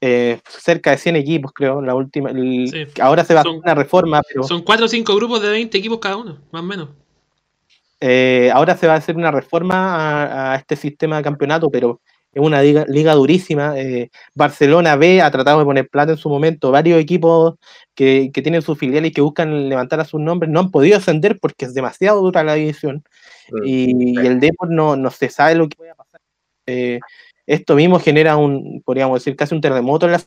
C: eh, cerca de 100 equipos, creo. La última, el-
B: Sí.
C: Ahora se va a hacer una reforma, pero
B: Son cuatro o cinco grupos de 20 equipos cada uno, más o menos.
C: eh, ahora se va a hacer una reforma a, a este sistema de campeonato, pero es una liga, liga durísima. eh, Barcelona B ha tratado de poner plata en su momento. Varios equipos que, que tienen sus filiales y que buscan levantar a sus nombres no han podido ascender porque es demasiado dura la división.
E: Mm.
C: y, y el Depor no, no se sabe lo que puede pasar. Eh, esto mismo genera un, podríamos decir, casi un terremoto en la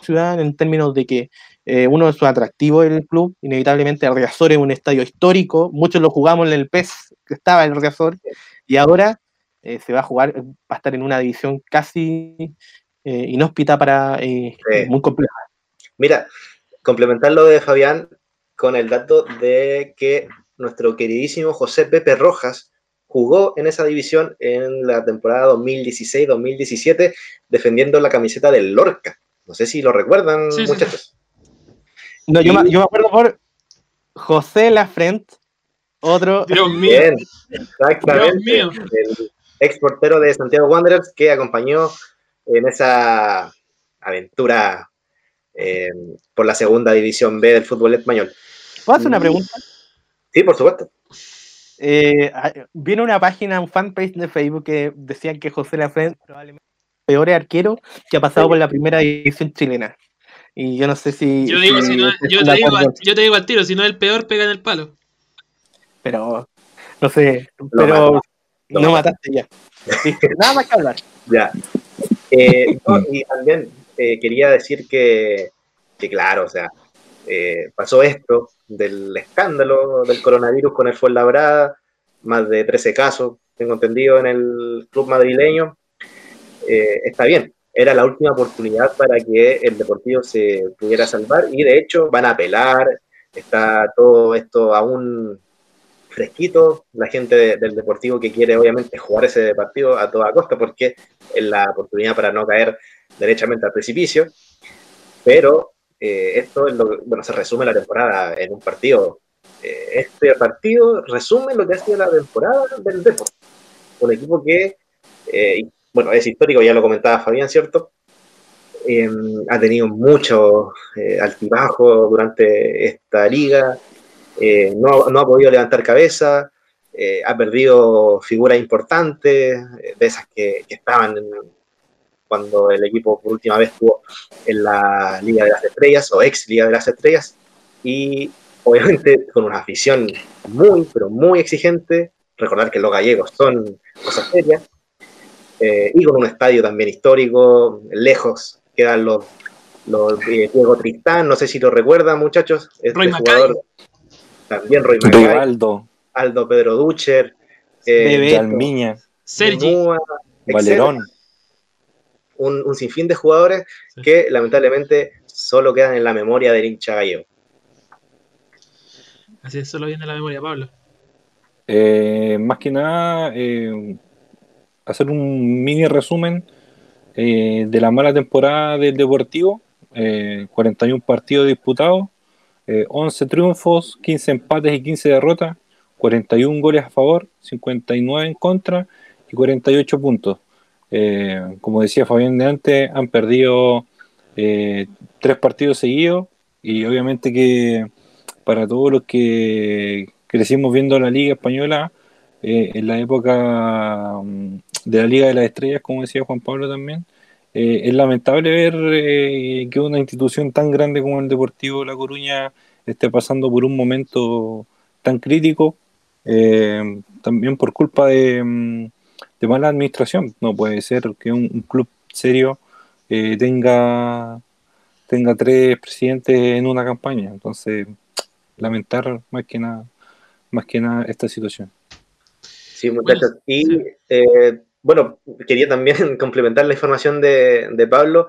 C: ciudad en términos de que eh, uno de sus atractivos del club, inevitablemente el Riazor es un estadio histórico, muchos lo jugamos en el PES, que estaba el Riazor, y ahora eh, se va a jugar, va a estar en una división casi eh, inhóspita para, eh,
E: Sí.
C: muy compleja.
E: Mira, complementar lo de Fabián con el dato de que nuestro queridísimo José Pepe Rojas jugó en esa división en la temporada 2016-2017 defendiendo la camiseta del Lorca. No sé si lo recuerdan,
B: Sí, sí,
E: muchachos.
C: No, yo, me- yo me acuerdo por José Lafrent, otro
B: Dios mío.
E: Bien, exactamente.
B: Dios mío.
E: El ex portero de Santiago Wanderers que acompañó en esa aventura eh, por la segunda división B del fútbol español.
C: ¿Puedo hacer una pregunta?
E: Sí, por supuesto.
C: Eh, ah, viene una página, un fanpage de Facebook que decían que José Lafren probablemente es el peor arquero que ha pasado por la primera división chilena. Y yo no sé si.
B: Yo, digo, si no, yo, te digo, yo, te digo, al tiro, si no es el peor, pega en el palo.
C: Pero, no sé, pero no, mataste ya. Nada más que hablar.
E: Ya. Eh, y también eh, quería decir que, que, claro, o sea, eh, pasó esto del escándalo del coronavirus con el Fuenlabrada, más de 13 casos, tengo entendido, en el club madrileño. está bien, era la última oportunidad para que el Deportivo se pudiera salvar y de hecho van a apelar, está todo esto aún fresquito, la gente del Deportivo que quiere obviamente jugar ese partido a toda costa porque es la oportunidad para no caer derechamente al precipicio, pero eh, esto es lo, bueno, se resume la temporada en un partido. Eh, este partido resume lo que ha sido la temporada del Deportivo, un equipo que, eh, bueno, es histórico, ya lo comentaba Fabián, ¿cierto? ha tenido mucho altibajo durante esta liga, eh, no, no, ha podido levantar cabeza, eh, ha perdido figuras importantes, eh, de esas que, estaban cuando el equipo por última vez estuvo en la Liga de las Estrellas o ex Liga de las Estrellas, y obviamente con una afición muy, pero muy exigente, recordar que los gallegos son cosas serias, y con un estadio también histórico, lejos quedan los, los Diego Tristán, no sé si lo recuerdan muchachos, este jugador también Roy
D: Rivaldo,
E: Aldo Pedro Ducher,
D: eh, Almiña,
B: Sergi,
D: Valerón.
E: Un, un, sinfín de jugadores que lamentablemente solo quedan en la memoria del hincha gallego.
B: Así es, solo viene en la memoria, Pablo.
D: Eh, más que nada, eh, hacer un mini resumen eh, de la mala temporada del Deportivo. 41 partidos disputados, 11 eh, triunfos, 15 empates y 15 derrotas, 41 goles a favor, 59 en contra y 48 puntos. Eh, como decía Fabián de antes, han perdido eh, tres partidos seguidos y obviamente que para todos los que crecimos viendo la Liga Española en la época mm, de la Liga de las Estrellas, como decía Juan Pablo también, eh, es lamentable ver eh, que una institución tan grande como el Deportivo La Coruña esté pasando por un momento tan crítico, eh, también por culpa mm, de, mala administración. No puede ser que un, club serio tenga, tenga tres presidentes en una campaña. Entonces, lamentar más que nada, más que nada esta situación.
E: Sí, muchachos. Y bueno, quería también complementar la información de, Pablo,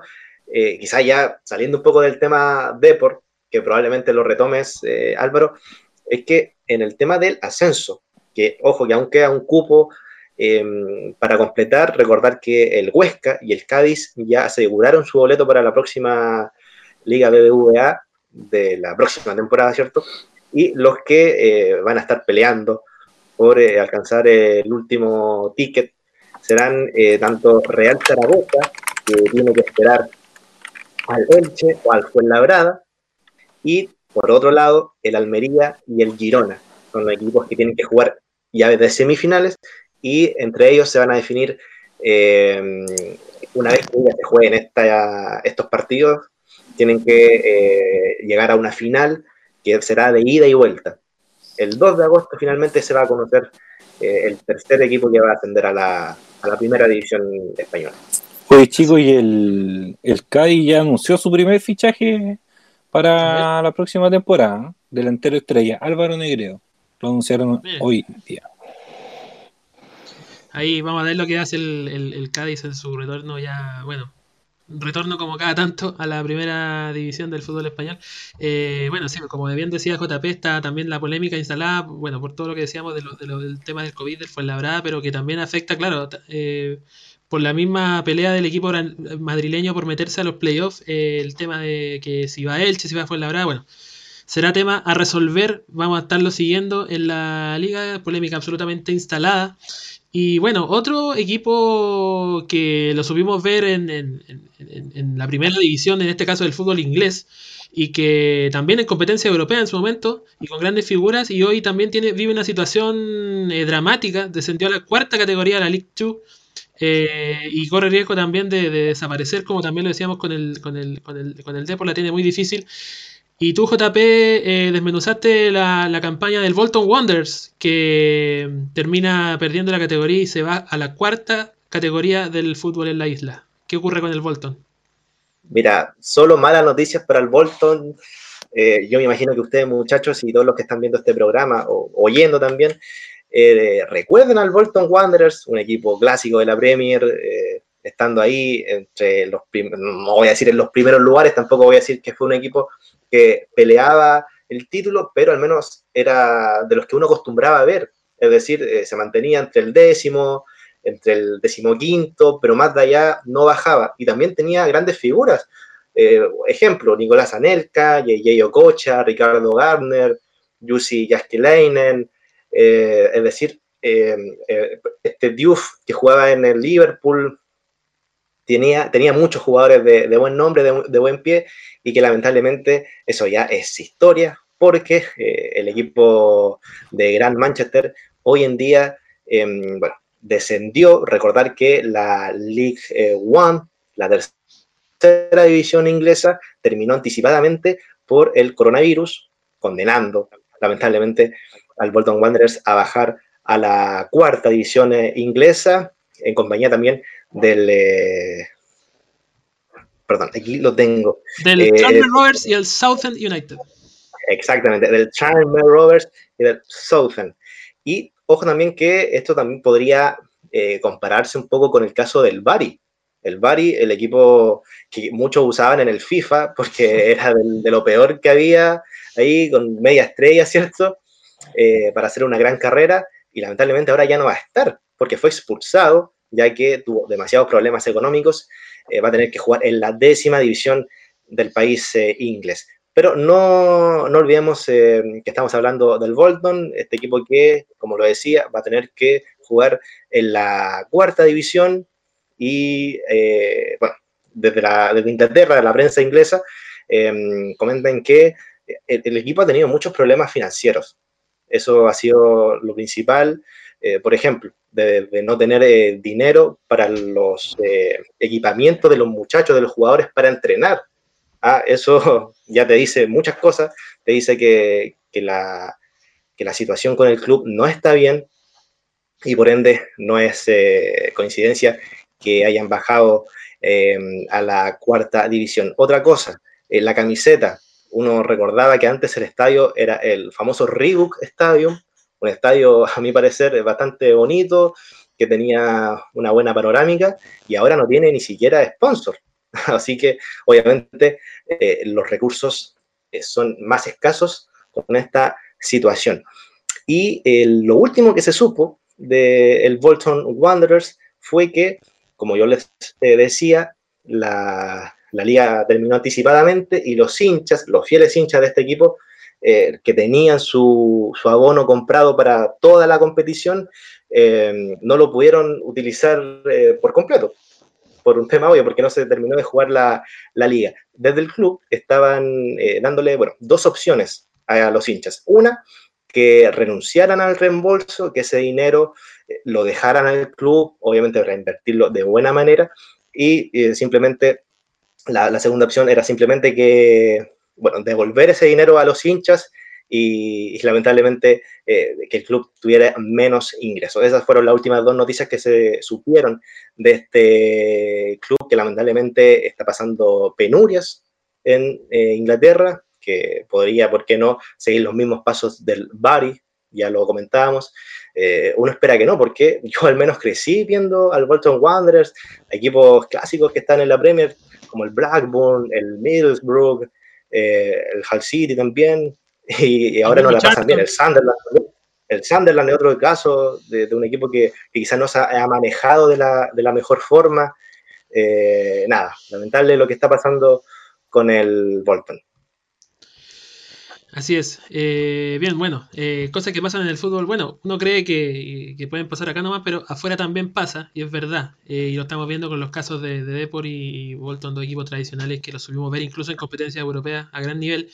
E: eh, quizá ya saliendo un poco del tema Deport, que probablemente lo retomes, eh, Álvaro, es que en el tema del ascenso, que ojo, que aún queda un cupo em, para completar, recordar que el Huesca y el Cádiz ya aseguraron su boleto para la próxima Liga BBVA de la próxima temporada, ¿cierto? Y los que eh, van a estar peleando por alcanzar el último ticket serán eh, tanto Real Zaragoza, que tiene que esperar al Elche o al Fuenlabrada, y por otro lado, el Almería y el Girona. Son los equipos que tienen que jugar llaves de semifinales y entre ellos se van a definir eh, una vez que ya se jueguen estos partidos, tienen que eh, llegar a una final que será de ida y vuelta. El 2 de agosto finalmente se va a conocer el tercer equipo que va a ascender a la, a la primera división española.
D: Oye, chicos, y el, el CAI ya anunció su primer fichaje para la próxima temporada, ¿eh? delantero estrella, Álvaro Negreo. Lo anunciaron hoy día.
B: Ahí vamos a ver lo que hace el, el, Cádiz en su retorno ya, bueno, retorno como cada tanto a la primera división del fútbol español. Eh, bueno, sí, como bien decía JP, está también la polémica instalada, bueno, por todo lo que decíamos de lo, del tema del COVID del Fuenlabrada, pero que también afecta, claro, eh, por la misma pelea del equipo madrileño por meterse a los playoffs, eh, el tema de que si va Elche, si va Fuenlabrada, bueno, será tema a resolver, vamos a estarlo siguiendo en la liga, polémica absolutamente instalada. Y bueno, otro equipo que lo subimos ver en, la primera división, en este caso del fútbol inglés, y que también en competencia europea en su momento, y con grandes figuras, y hoy también tiene, vive una situación eh, dramática, descendió a la cuarta categoría de la League 2, eh, y corre riesgo también de, desaparecer, como también lo decíamos con el, con el, con el, con el Depor, la tiene muy difícil. Y tú, JP, eh, desmenuzaste la, la, campaña del Bolton Wanderers, que termina perdiendo la categoría y se va a la cuarta categoría del fútbol en la isla. ¿Qué ocurre con el Bolton?
E: Mira, solo malas noticias para el Bolton. Eh, yo me imagino que ustedes, muchachos, y todos los que están viendo este programa o oyendo también, eh, recuerden al Bolton Wanderers, un equipo clásico de la Premier, eh, estando ahí entre los no voy a decir en los primeros lugares, tampoco voy a decir que fue un equipo que peleaba el título, pero al menos era de los que uno acostumbraba a ver, es decir, se mantenía entre el décimo, entre el decimoquinto, pero más de allá no bajaba. Y también tenía grandes figuras. Eh, ejemplo, Nicolás Anelka, J.J. Ococha, Ricardo Gardner, Jussi Jaskelainen, eh, es decir, eh, este Diouf que jugaba en el Liverpool tenía, tenía muchos jugadores de, buen nombre, de, buen pie, y que lamentablemente eso ya es historia, porque el equipo de Gran Manchester hoy en día, em, descendió. Recordar que la League eh, One, la tercera división inglesa, terminó anticipadamente por el coronavirus, condenando lamentablemente al Bolton Wanderers a bajar a la cuarta división eh, inglesa, en compañía también del... Eh, perdón, aquí lo tengo.
B: Del Charlton Rovers y el Southend United.
E: Exactamente, del Charlton Rovers y del Southend. Y Ojo también que esto también podría eh, compararse un poco con el caso del Bari. El Bari, el equipo que muchos usaban en el FIFA porque era de lo peor que había ahí, con media estrella, ¿cierto? Eh, para hacer una gran carrera y lamentablemente ahora ya no va a estar porque fue expulsado ya que tuvo demasiados problemas económicos, eh, va a tener que jugar en la décima división del país inglés. Pero no, no olvidemos eh, que estamos hablando del Bolton, este equipo que, como lo decía, va a tener que jugar en la cuarta división y, eh, bueno, desde, la, desde Inglaterra, la prensa inglesa, em, comentan que el, equipo ha tenido muchos problemas financieros. Eso ha sido lo principal, eh, por ejemplo, de, de no tener dinero para los equipamientos de los muchachos, de los jugadores para entrenar. Ah, eso ya te dice muchas cosas, te dice que, la, la, situación con el club no está bien y por ende no es eh, coincidencia que hayan bajado eh, a la cuarta división. Otra cosa, en la camiseta, uno recordaba que antes el estadio era el famoso Reebok Stadium, un estadio a mi parecer bastante bonito, que tenía una buena panorámica y ahora no tiene ni siquiera sponsor. Así que obviamente eh, los recursos eh, son más escasos con esta situación. Y eh, lo último que se supo del Bolton Wanderers fue que, como yo les decía, la, liga terminó anticipadamente y los hinchas, los fieles hinchas de este equipo, que tenían su, abono comprado para toda la competición, no lo pudieron utilizar por completo por un tema obvio, porque no se terminó de jugar la, liga. Desde el club estaban eh, dándole, bueno, dos opciones a, los hinchas. Una, que renunciaran al reembolso, que ese dinero eh, lo dejaran al club, obviamente reinvertirlo de buena manera, y eh, simplemente la, la, segunda opción era simplemente que, bueno, devolver ese dinero a los hinchas y, lamentablemente eh, que el club tuviera menos ingresos. Esas fueron las últimas dos noticias que se supieron de este club que lamentablemente está pasando penurias en eh, Inglaterra, que podría, ¿por qué no?, seguir los mismos pasos del Bari, ya lo comentábamos. Eh, uno espera que no, porque yo al menos crecí viendo al Bolton Wanderers, equipos clásicos que están en la Premier, como el Blackburn, el Middlesbrough, el Hull City también, y, ahora no la pasan bien. El Sunderland, el Sunderland es otro caso de, un equipo que, quizás no se ha, manejado de la, de la, mejor forma. Eh, nada, lamentable lo que está pasando con el Bolton.
B: Así es. Eh, bien, bueno, eh, cosas que pasan en el fútbol. Bueno, uno cree que, pueden pasar acá nomás, pero afuera también pasa, y es verdad. y lo estamos viendo con los casos de, de Depor y, Bolton, dos equipos tradicionales que los subimos ver incluso en competencias europeas a gran nivel.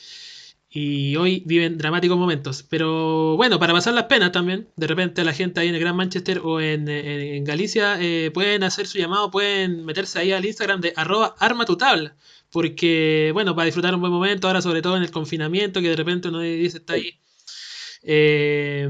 B: y hoy viven dramáticos momentos. Pero bueno, para pasar las penas también, de repente la gente ahí en el Gran Manchester o en, en- en Galicia eh, pueden hacer su llamado, pueden meterse ahí al Instagram de arroba arma tu tabla. Porque, bueno, para disfrutar un buen momento, ahora sobre todo en el confinamiento, que de repente uno dice está ahí. eh,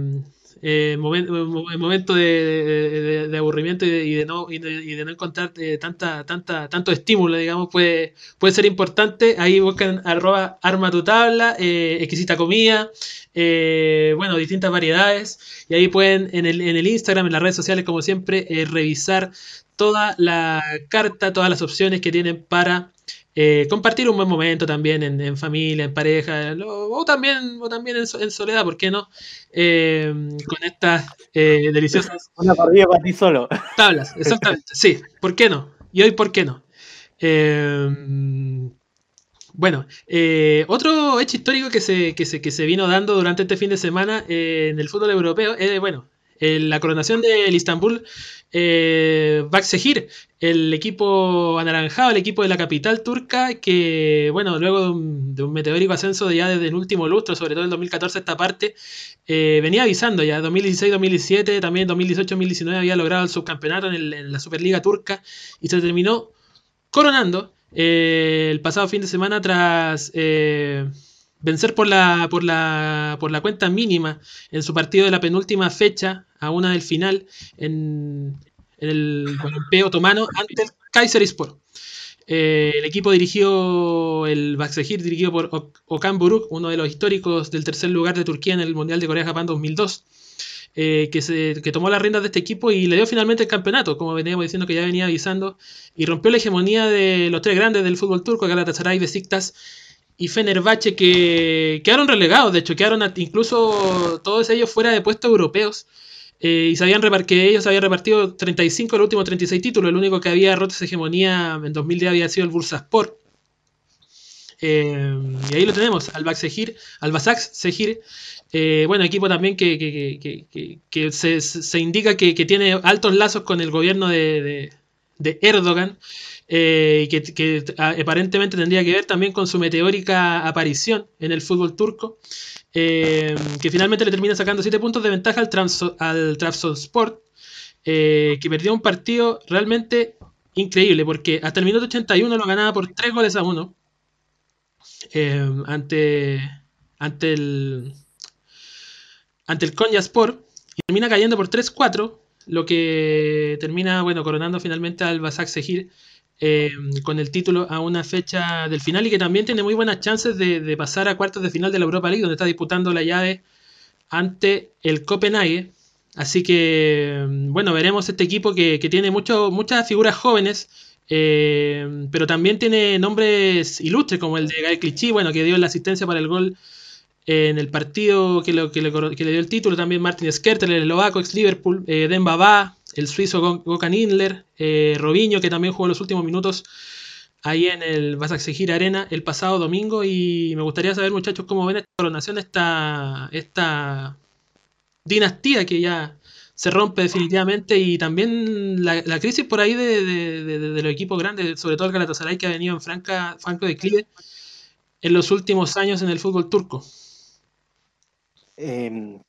B: eh, mo- en momento de, aburrimiento y de, no, y y no encontrar eh, tanta, tanta, tanto estímulo, digamos, puede, puede ser importante. Ahí buscan arroba arma tu tabla, eh, exquisita comida, eh, bueno, distintas variedades. Y ahí pueden en el, en el Instagram, en las redes sociales, como siempre, eh, revisar toda la carta, todas las opciones que tienen para eh, compartir un buen momento también en, en familia, en pareja, lo- o también, o también en, so- en soledad, ¿por qué no? Eh, con estas eh, deliciosas
C: Una corrida para ti solo.
B: Tablas, exactamente. Sí, ¿por qué no? Y hoy, ¿por qué no? Eh, bueno, eh, otro hecho histórico que se, que, se, que se vino dando durante este fin de semana eh, en el fútbol europeo es, bueno, la coronación del Istanbul eh, Baksehir, el equipo anaranjado, el equipo de la capital turca, que, bueno, luego de un, de meteórico ascenso de ya desde el último lustro, sobre todo el 2014 esta parte, eh, venía avisando ya, 2016-2017, también 2018-2019 había logrado el subcampeonato en la Superliga turca y se terminó coronando eh, el pasado fin de semana tras eh, vencer por la, por, la, por la cuenta mínima en su partido de la penúltima fecha a una del final en, en el Olimpeo otomano ante el Kayserispor. Eh, el equipo dirigido, el Baksehir, dirigido por Ok- Okan Buruk, uno de los históricos del tercer lugar de Turquía en el Mundial de Corea-Japán 2002, eh, que, se, que tomó las riendas de este equipo y le dio finalmente el campeonato, como veníamos diciendo que ya venía avisando, y rompió la hegemonía de los tres grandes del fútbol turco, Galatasaray, Besiktas y Fenerbahce, que quedaron relegados, de hecho, quedaron incluso todos ellos fuera de puestos europeos. eh, y repar- que ellos habían repartido 35 de los últimos 36 títulos. El único que había roto esa hegemonía en 2010 había sido el Bursaspor. Eh, y ahí lo tenemos, al Baksehir, al Basak Sehir, eh, bueno, equipo también que, que- que- que- se, se indica que, tiene altos lazos con el gobierno de- de Erdogan, eh, que, aparentemente tendría que ver también con su meteórica aparición en el fútbol turco, eh, que finalmente le termina sacando 7 puntos de ventaja al, Trabzon- al Trabzonspor, eh, que perdió un partido realmente increíble, porque hasta el minuto 81 lo ganaba por 3 goles a 1 eh, ante, ante el ante el Konyaspor y termina cayendo por 3-4, lo que termina bueno coronando finalmente al Basak Sehir eh, con el título a una fecha del final y que también tiene muy buenas chances de, pasar a cuartos de final de la Europa League, donde está disputando la llave ante el Copenhague. Así que, bueno, veremos este equipo que, que tiene mucho, muchas figuras jóvenes, eh, pero también tiene nombres ilustres, como el de Gael Clichy, bueno, que dio la asistencia para el gol en el partido que, lo- que le, que le dio el título. También Martin Skertel, el eslovaco, ex Liverpool, eh, Demba Ba, el suizo Go- Gökhan Inler, eh, Robinho, que también jugó los últimos minutos ahí en el Basaksehir Arena el pasado domingo. Y me gustaría saber, muchachos, cómo ven esta coronación, esta, esta dinastía que ya se rompe definitivamente y también la, la crisis por ahí de, de- de- de los equipos grandes, sobre todo el Galatasaray que ha venido en franca, franco declive en los últimos años en el fútbol turco.
C: Eh,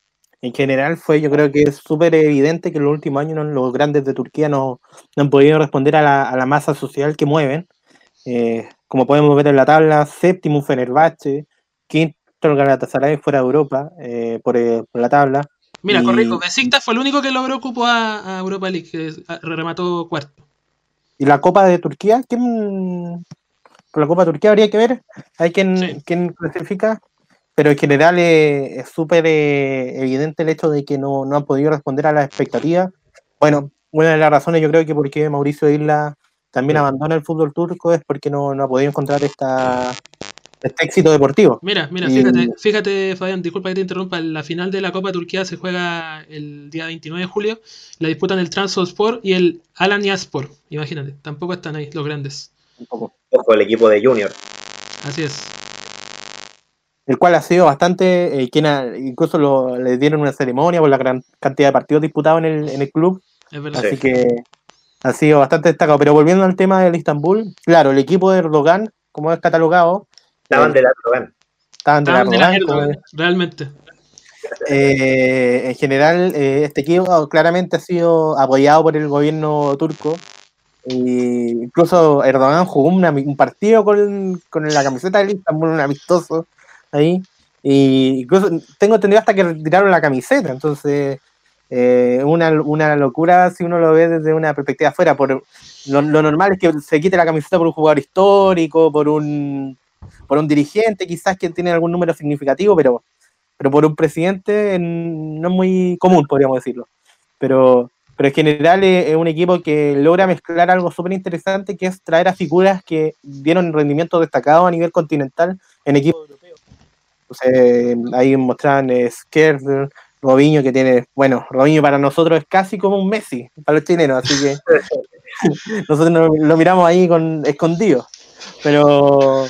C: en general fue, yo creo que es súper evidente que en los últimos años no- los grandes de Turquía no, no han podido responder a la, a la masa social que mueven. Eh, como podemos ver en la tabla, séptimo Fenerbahce, quinto el Galatasaray fuera de Europa eh, por, eh, por la tabla.
B: Mira,
C: Y-
B: corrijo, Besiktas fue el único que logró cupo a, a Europa League, que remató cuarto.
C: ¿Y la Copa de Turquía? ¿Quién? Por la Copa de Turquía habría que ver. Hay quien,
B: Sí.
C: quien clasifica. Pero en general eh, es súper eh, evidente el hecho de que no, no han podido responder a las expectativas. Bueno, una de las razones yo creo que porque Mauricio Isla también abandona el fútbol turco es porque no, no ha podido encontrar esta, este éxito deportivo.
B: Mira, mira,
C: Y-
B: fíjate, fíjate, Fabián, disculpa que te interrumpa. La final de la Copa de Turquía se juega el día 29 de julio. La disputan el Trabzonspor y el Alanyaspor. Imagínate, tampoco están ahí los grandes.
C: Un poco.
E: Ojo, el equipo de Junior.
B: Así es.
C: El cual ha sido bastante, eh, quien ha- incluso lo, le dieron una ceremonia por la gran cantidad de partidos disputados en el, en el club.
B: Es verdad.
C: Así que ha sido bastante destacado. Pero volviendo al tema del Istanbul, claro, el equipo de Erdogan, como es catalogado,
E: Estaban
C: Eh,
E: de la Erdogan.
C: estaban de la
B: Estaban de la
C: Erdogan,
B: realmente.
C: Eh, en general, eh, este equipo claramente ha sido apoyado por el gobierno turco. Y incluso Erdogan jugó una- un partido con, con la camiseta del Istanbul, un amistoso ahí. Y incluso tengo entendido hasta que retiraron la camiseta. Entonces, eh, una, una locura si uno lo ve desde una perspectiva afuera. Por, lo, normal es que se quite la camiseta por un jugador histórico, por un, por un dirigente, quizás que tiene algún número significativo, pero pero por un presidente en- no es muy común, podríamos decirlo. Pero, pero en general es, es un equipo que logra mezclar algo súper interesante, que es traer a figuras que dieron rendimiento destacado a nivel continental en equipos. Ahí mostraban eh, Robinho, que tiene, bueno, Robinho para nosotros es casi como un Messi, para los chilenos, así que nosotros no- lo miramos ahí con escondido. Pero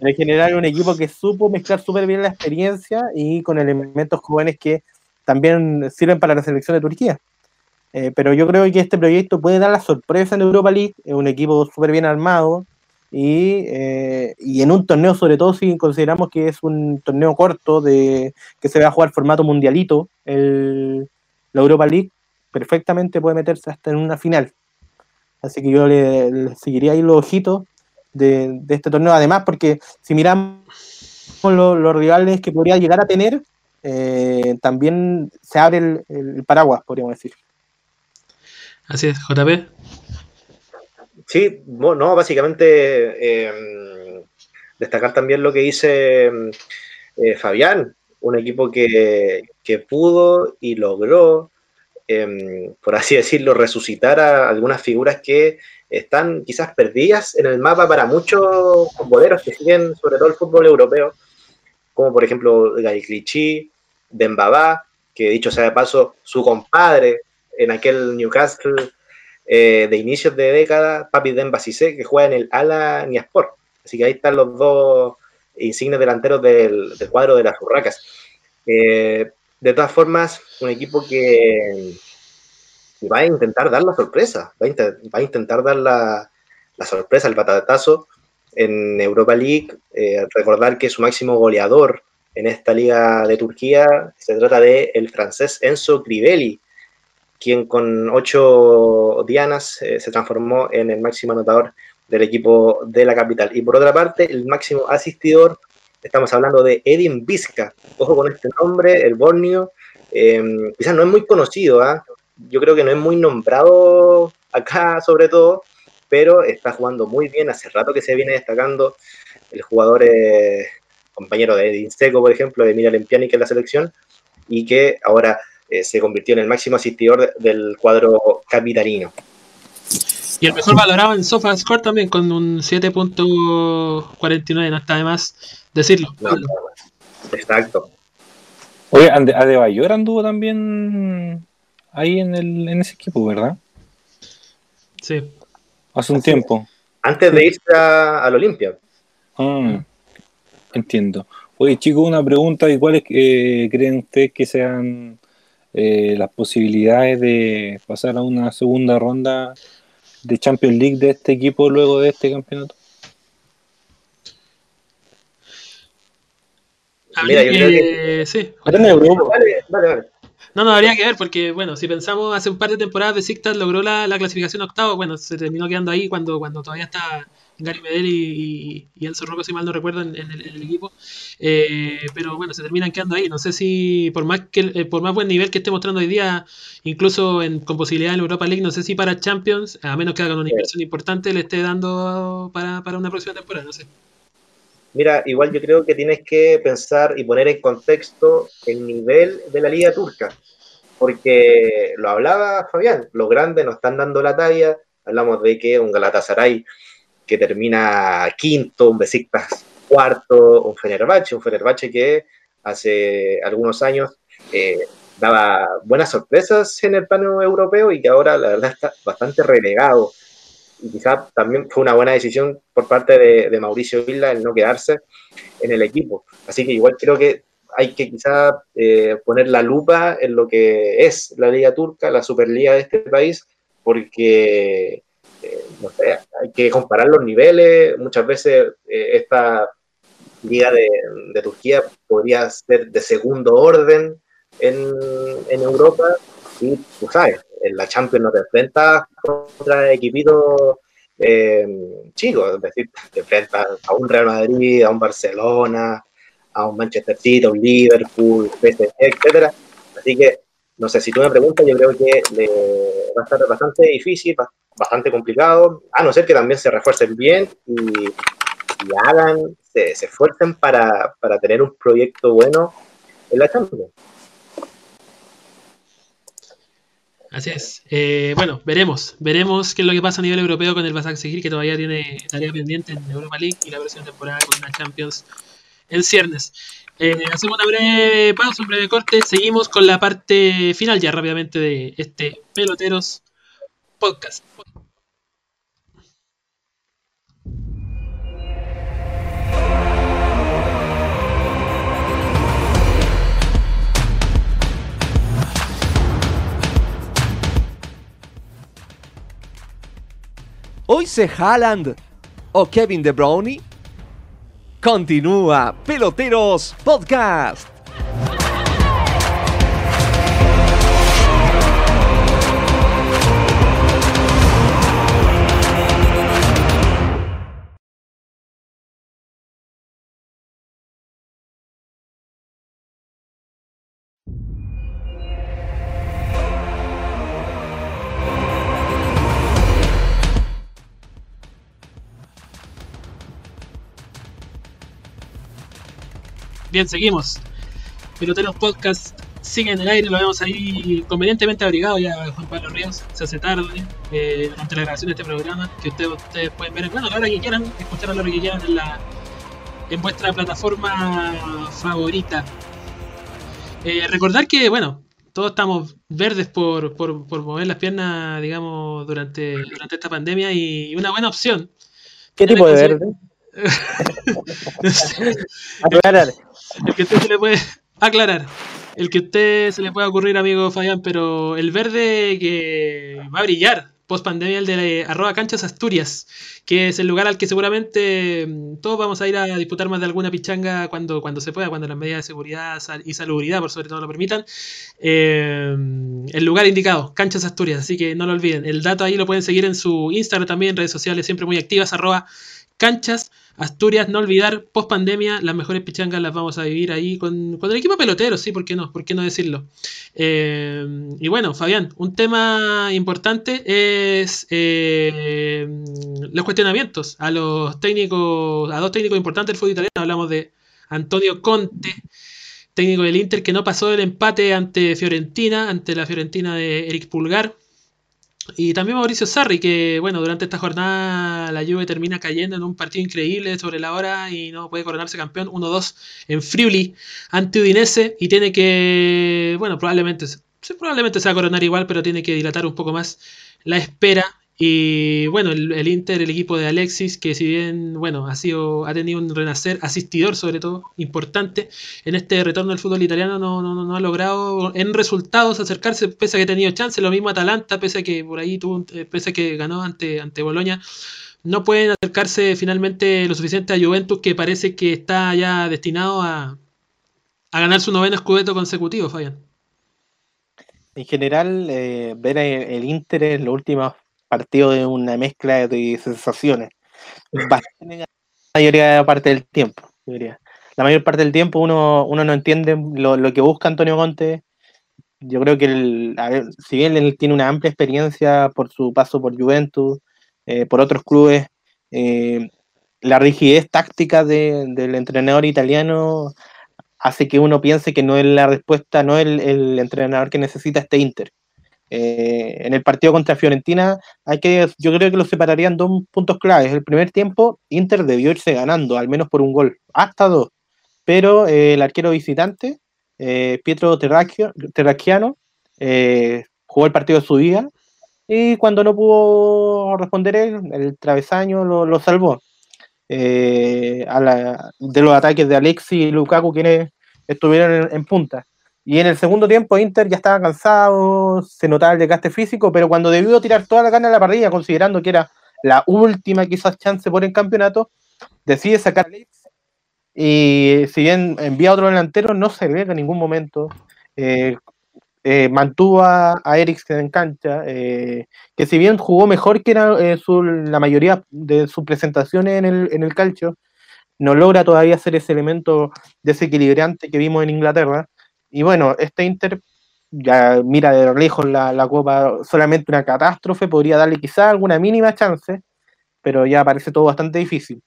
C: en general un equipo que supo mezclar súper bien la experiencia y con elementos jóvenes que también sirven para la selección de Turquía. Eh, pero yo creo que este proyecto puede dar la sorpresa en Europa League, es un equipo súper bien armado y, eh, y en un torneo, sobre todo si consideramos que es un torneo corto de que se va a jugar formato mundialito, el, la Europa League perfectamente puede meterse hasta en una final. Así que yo le, seguiría ahí los ojitos de, de este torneo. Además, porque si miramos lo- los rivales que podría llegar a tener, eh, también se abre el, el paraguas, podríamos decir.
B: Así es, JP.
E: Sí, no, básicamente eh, destacar también lo que dice eh, Fabián, un equipo que, que pudo y logró, eh, por así decirlo, resucitar a algunas figuras que están quizás perdidas en el mapa para muchos futboleros que siguen sobre todo el fútbol europeo, como por ejemplo Gael Clichy, Dembabá, que dicho sea de paso, su compadre en aquel Newcastle eh, de inicios de década, Papi Demba Cissé, que juega en el Ala Niaspor. Así que ahí están los dos insignes delanteros del, cuadro de las Urracas. Eh, de todas formas, un equipo que, va a intentar dar la sorpresa, va a, intentar dar la, la sorpresa, el patatazo en Europa League. Eh, recordar que su máximo goleador en esta liga de Turquía se trata de el francés Enzo Crivelli, quien con ocho dianas eh, se transformó en el máximo anotador del equipo de la capital. Y por otra parte, el máximo asistidor, estamos hablando de Edin Vizca. Ojo con este nombre, el Borneo. eh, quizás no es muy conocido, ¿ah? yo creo que no es muy nombrado acá sobre todo, pero está jugando muy bien, hace rato que se viene destacando el jugador eh, compañero de Edin Seco, por ejemplo, de Mira Lempiani, que es la selección, y que ahora eh, se convirtió en el máximo asistidor de- del cuadro capitalino.
B: Y el mejor valorado en SofaScore también con un 7.49, no está de más decirlo.
E: No, Exacto.
D: Oye, Ande- Adebayor anduvo también ahí en, el, en ese equipo, ¿verdad?
B: Sí.
D: Hace un tiempo.
E: Antes de irse a- al Olimpia.
D: Ah, entiendo. Oye, chicos, una pregunta. ¿Y cuáles eh, creen ustedes que sean eh, las posibilidades de pasar a una segunda ronda de Champions League de este equipo luego de este campeonato?
E: Mira, yo
B: Habría
E: creo
B: que- Sí.
E: Vale, vale, vale.
B: No, no, habría que ver, porque, bueno, si pensamos hace un par de temporadas de Sixtas logró la, la clasificación octavo, bueno, se terminó quedando ahí cuando, cuando todavía está Gary Medel y, y, y Enzo Rocco, si mal no recuerdo, en, en el, en el equipo. Eh, pero bueno, se terminan quedando ahí. No sé si, por más que eh, por más buen nivel que esté mostrando hoy día, incluso en, con posibilidad en Europa League, no sé si para Champions, a menos que hagan una inversión importante, le esté dando para, para una próxima temporada, no sé.
E: Mira, igual yo creo que tienes que pensar y poner en contexto el nivel de la liga turca, porque lo hablaba Fabián, los grandes no están dando la talla, hablamos de que un Galatasaray que termina quinto, un Besiktas cuarto, un Fenerbahce, un Fenerbahce que hace algunos años eh, daba buenas sorpresas en el plano europeo y que ahora la verdad está bastante relegado y quizá también fue una buena decisión por parte de, Mauricio Villa el no quedarse en el equipo. Así que igual creo que hay que quizá eh, poner la lupa en lo que es la Liga Turca, la Superliga de este país, porque no sé, hay que comparar los niveles. Muchas veces eh, esta Liga de, Turquía podría ser de segundo orden en, Europa y tú sabes, en la Champions no te enfrentas contra equipitos eh, chicos, es decir, te enfrentas a un Real Madrid, a un Barcelona, a un Manchester City, a un Liverpool, etcétera. Así que, no sé, si tú me preguntas, yo creo que le va a estar bastante difícil, bastante complicado, a no ser que también se refuercen bien y, hagan, se, se esfuercen para, para tener un proyecto bueno en la Champions.
B: Así es. Eh, bueno, veremos. Veremos qué es lo que pasa a nivel europeo con el Basak Seguir, que todavía tiene tarea pendiente en Europa League y la próxima temporada con la Champions en ciernes. Eh, hacemos una breve pausa, un breve corte. Seguimos con la parte final ya rápidamente de este Peloteros Podcast.
A: Hoy se Haaland o Kevin De Bruyne. Continúa Peloteros Podcast.
B: Bien, seguimos. Peloteros Podcast sigue en el aire, lo vemos ahí convenientemente abrigado ya Juan Pablo Ríos. Se hace tarde eh, durante la grabación de este programa, que ustedes, ustedes pueden ver, bueno, a la hora que quieran, escuchar a la hora que quieran en, la, en vuestra plataforma favorita. Eh, recordar que, bueno, todos estamos verdes por, por, por mover las piernas, digamos, durante, durante esta pandemia y una buena opción.
C: ¿Qué tipo de verde? Aclarar.
B: El que usted se le puede aclarar. El que usted se le pueda ocurrir, amigo Fabián, pero el verde que va a brillar post pandemia, el de arroba canchas Asturias, que es el lugar al que seguramente mm, todos vamos a ir a disputar más de alguna pichanga cuando, cuando se pueda, cuando las medidas de seguridad y salubridad, por sobre todo, lo permitan. Eh, el lugar indicado, canchas Asturias, así que no lo olviden. El dato ahí lo pueden seguir en su Instagram también, redes sociales siempre muy activas, arroba canchas Asturias, no olvidar, post pandemia, las mejores pichangas las vamos a vivir ahí con, con el equipo pelotero, sí, ¿por qué no? ¿Por qué no decirlo? Eh, y bueno, Fabián, un tema importante es eh, los cuestionamientos a los técnicos, a dos técnicos importantes del fútbol italiano. Hablamos de Antonio Conte, técnico del Inter, que no pasó el empate ante Fiorentina, ante la Fiorentina de Eric Pulgar. Y también Mauricio Sarri, que bueno, durante esta jornada la Juve termina cayendo en un partido increíble sobre la hora y no puede coronarse campeón 1-2 en Friuli ante Udinese y tiene que, bueno, probablemente, probablemente se va a coronar igual, pero tiene que dilatar un poco más la espera y bueno, el, Inter, el equipo de Alexis, que si bien, bueno, ha sido, ha tenido un renacer asistidor sobre todo, importante, en este retorno al fútbol italiano no, no, no ha logrado en resultados acercarse, pese a que ha tenido chance, lo mismo Atalanta, pese a que por ahí tuvo, pese a que ganó ante, ante Boloña, no pueden acercarse finalmente lo suficiente a Juventus, que parece que está ya destinado a, a ganar su noveno escudeto consecutivo, Fabián.
C: En general, eh, ver el, el Inter en los últimos partido de una mezcla de sensaciones. Bastante la mayoría parte del tiempo, yo diría. La mayor parte del tiempo uno, uno no entiende lo, lo, que busca Antonio Conte. Yo creo que, el, ver, si bien él tiene una amplia experiencia por su paso por Juventus, eh, por otros clubes, eh, la rigidez táctica de, del entrenador italiano hace que uno piense que no es la respuesta, no es el, el entrenador que necesita este Inter. Eh, en el partido contra Fiorentina, hay que, yo creo que lo separarían dos puntos claves. El primer tiempo, Inter debió irse ganando, al menos por un gol, hasta dos. Pero eh, el arquero visitante, eh, Pietro Terracchiano, eh, jugó el partido de su día y cuando no pudo responder él, el travesaño lo, lo salvó. A la, de los ataques de Alexi y Lukaku, quienes estuvieron en punta. Y en el segundo tiempo Inter ya estaba cansado, se notaba el desgaste físico, pero cuando debió tirar toda la gana a la parrilla, considerando que era la última quizás chance por el campeonato, decide sacar Alex Y si bien envía a otro delantero, no se ve en ningún momento. Eh, eh, mantuvo a, a Eriksen en cancha, eh, que si bien jugó mejor que eh, su- la mayoría de sus presentaciones en el, en el calcio, no logra todavía ser ese elemento desequilibrante que vimos en Inglaterra. Y bueno, este Inter ya mira de lejos la, Copa, solamente una catástrofe, podría darle quizá alguna mínima chance, pero ya parece todo bastante difícil.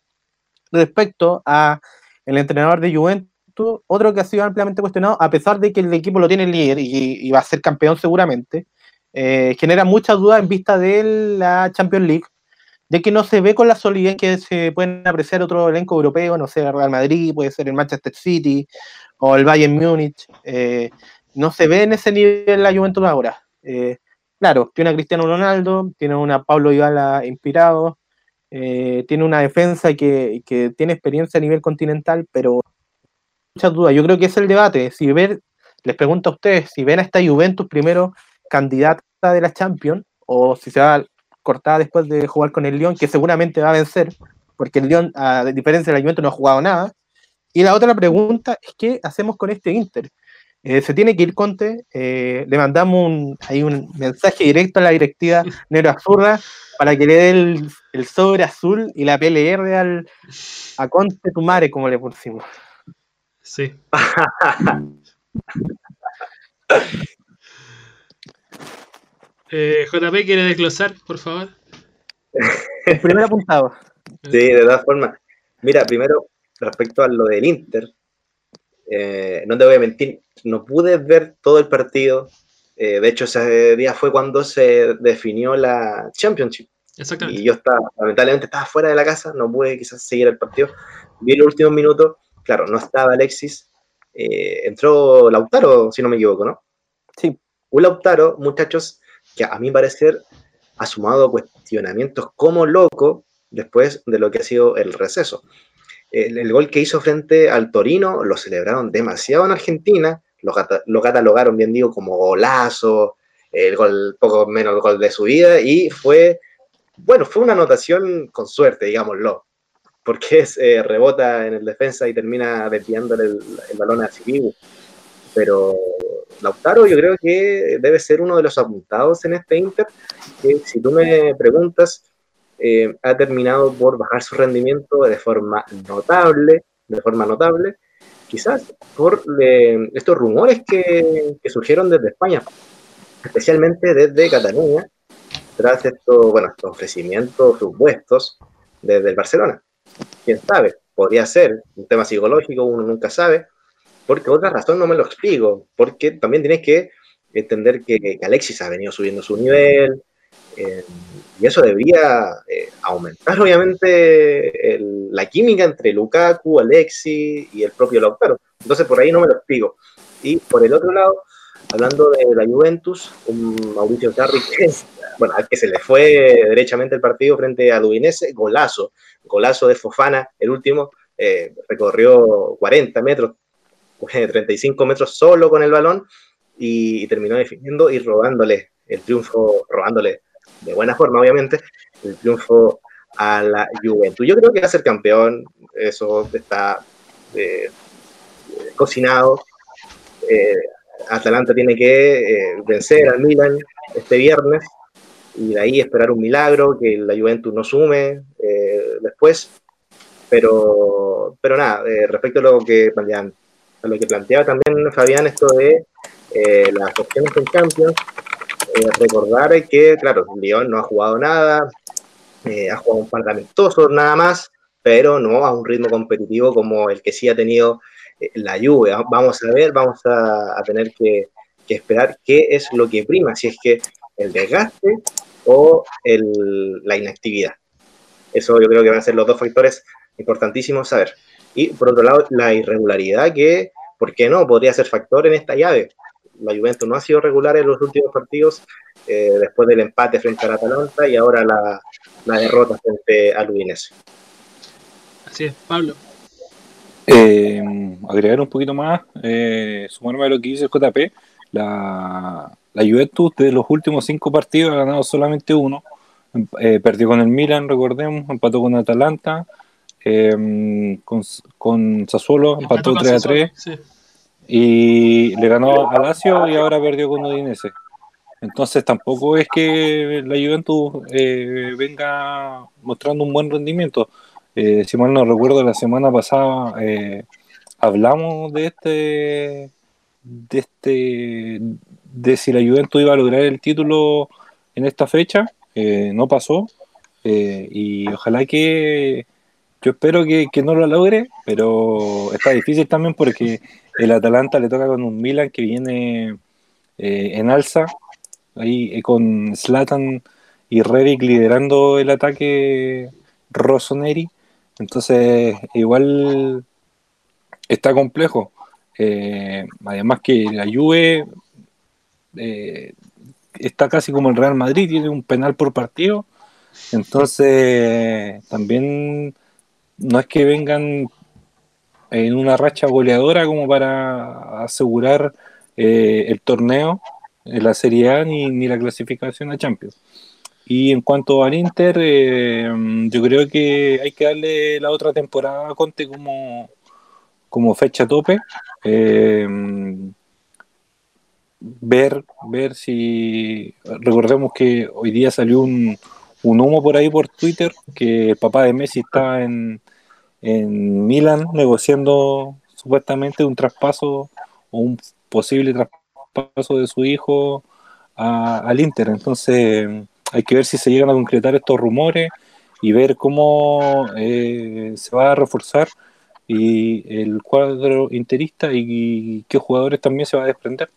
C: Respecto a el entrenador de Juventus, otro que ha sido ampliamente cuestionado, a pesar de que el equipo lo tiene líder y, va a ser campeón seguramente, eh, genera muchas dudas en vista de la Champions League, de que no se ve con la solidez que se pueden apreciar otro elenco europeo, no sé, el Real Madrid, puede ser el Manchester City o el Bayern Múnich. eh, no se ve en ese nivel la Juventus ahora. Eh, claro, tiene a Cristiano Ronaldo, tiene una Pablo Dybala inspirado, eh, tiene una defensa que, que tiene experiencia a nivel continental, pero muchas dudas. Yo creo que es el debate. Si ver, les pregunto a ustedes, si ven a esta Juventus primero candidata de la Champions, o si se va cortada después de jugar con el Lyon, que seguramente va a vencer, porque el Lyon, a diferencia de la Juventus, no ha jugado nada. Y la otra pregunta es, ¿qué hacemos con este Inter? Eh, se tiene que ir Conte, eh, le mandamos un, ahí un mensaje directo a la directiva Nero Azurra para que le dé el, el sobre azul y la PLR al, a Conte Tumare, como le pusimos.
B: Sí. Eh, JP quiere desglosar, por favor.
C: El primer apuntado.
E: Sí, de todas formas. Mira, primero, respecto a lo del Inter, eh, no te voy a mentir, no pude ver todo el partido. Eh, de hecho, ese día fue cuando se definió la Championship.
B: Exactamente.
E: Y yo estaba, lamentablemente estaba fuera de la casa, no pude quizás seguir el partido. Vi los últimos minutos, claro, no estaba Alexis. eh, entró Lautaro, si no me equivoco, ¿no?
C: Sí.
E: Un Lautaro, muchachos, que a mi parecer ha sumado cuestionamientos como loco después de lo que ha sido el receso. El, gol que hizo frente al Torino lo celebraron demasiado en Argentina, lo, cata- lo catalogaron, bien digo, como golazo, el gol, poco menos el gol de su vida, y fue, bueno, fue una anotación con suerte, digámoslo, porque es, eh, rebota en el defensa y termina desviándole el, balón a Sirigu. Pero Lautaro yo creo que debe ser uno de los apuntados en este Inter, que si tú me preguntas, eh, ha terminado por bajar su rendimiento de forma notable, de forma notable, quizás por eh, estos rumores que, que surgieron desde España, especialmente desde Cataluña, tras estos, bueno, estos ofrecimientos supuestos desde el Barcelona. Quién sabe, podría ser un tema psicológico, uno nunca sabe, porque otra razón no me lo explico, porque también tienes que entender que, que Alexis ha venido subiendo su nivel, eh, y eso debería eh, aumentar, obviamente, la química entre Lukaku, Alexis y el propio Lautaro. Entonces, por ahí no me lo explico. Y por el otro lado, hablando de la Juventus, un Mauricio Sarri que, bueno, al que se le fue derechamente el partido frente al Udinese, golazo, golazo de Fofana, el último, eh, recorrió 40 metros, 35 metros solo con el balón y, y terminó definiendo y robándole el triunfo, robándole de buena forma, obviamente, el triunfo a la Juventus. Yo creo que va a ser campeón, eso está eh, cocinado. Eh, Atalanta tiene que eh, vencer al Milan este viernes y de ahí esperar un milagro, que la Juventus no sume después. Pero, pero nada, respecto a lo que plantean- a lo que planteaba también Fabián, esto de las opciones en Champions, eh, recordar que, claro, Lyon no ha jugado nada, eh, ha jugado un par de amistosos nada más, pero no a un ritmo competitivo como el que sí ha tenido eh, la Juve. Vamos a ver, vamos a, a tener que, esperar qué es lo que prima, si es que el desgaste o la inactividad. Eso yo creo que van a ser los dos factores importantísimos saber. Y por otro lado, la irregularidad que, ¿por qué no? Podría ser factor en esta llave. La Juventus no ha sido regular en los últimos partidos, eh, después del empate frente al Atalanta y ahora la, la derrota frente al Udinese.
B: Así es, Pablo.
D: Eh, agregar un poquito más, eh, sumarme a lo que dice el JP, la, la Juventus de los últimos cinco partidos ha ganado solamente uno, eh, perdió con el Milan, recordemos, empató con Atalanta, eh, con, con Sassuolo, empató
B: con
D: 3 a
B: Sassuolo,
D: 3
B: sí.
D: Y le ganó a Lazio y ahora perdió con Udinese. Entonces tampoco es que la Juventus eh, venga mostrando un buen rendimiento. Eh, si mal no recuerdo, la semana pasada eh, hablamos de este, de este, de si la Juventus iba a lograr el título en esta fecha. Eh, no pasó y ojalá que yo espero que, que no lo logre, pero está difícil también porque el Atalanta le toca con un Milan que viene eh, en alza, ahí eh, con Zlatan y Rebic liderando el ataque Rossoneri. Entonces, igual está complejo. Eh, además que la Juve está casi como el Real Madrid, tiene un penal por partido. Entonces, también no es que vengan en una racha goleadora como para asegurar eh, el torneo en la Serie A ni, ni la clasificación a Champions. Y en cuanto al Inter, eh, yo creo que hay que darle la otra temporada a Conte como, como fecha tope. Eh, ver, ver si. Recordemos que hoy día salió un, un humo por ahí por Twitter que el papá de Messi estaba en, en Milan negociando supuestamente un traspaso o un posible traspaso de su hijo al Inter. Entonces hay que ver si se llegan a concretar estos rumores y ver cómo eh, se va a reforzar y el cuadro interista y qué jugadores también se va a desprender.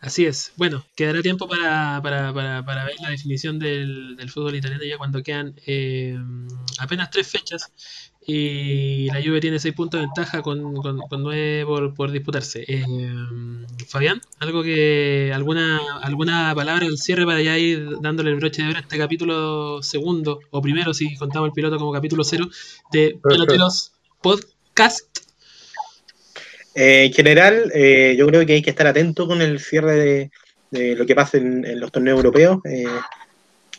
B: Así es. Bueno, quedará tiempo para, para, para, para ver la definición del, del fútbol italiano ya cuando quedan eh, apenas tres fechas y la Juve tiene seis puntos de ventaja con, con, con nueve por, por disputarse. Eh, Fabián, algo que alguna alguna palabra al cierre para ya ir dándole el broche de oro a este capítulo segundo o primero si contamos el piloto como capítulo cero de Peloteros Podcast.
C: Eh, en general, eh, yo creo que hay que estar atento con el cierre de, lo que pasa en, los torneos europeos. Eh,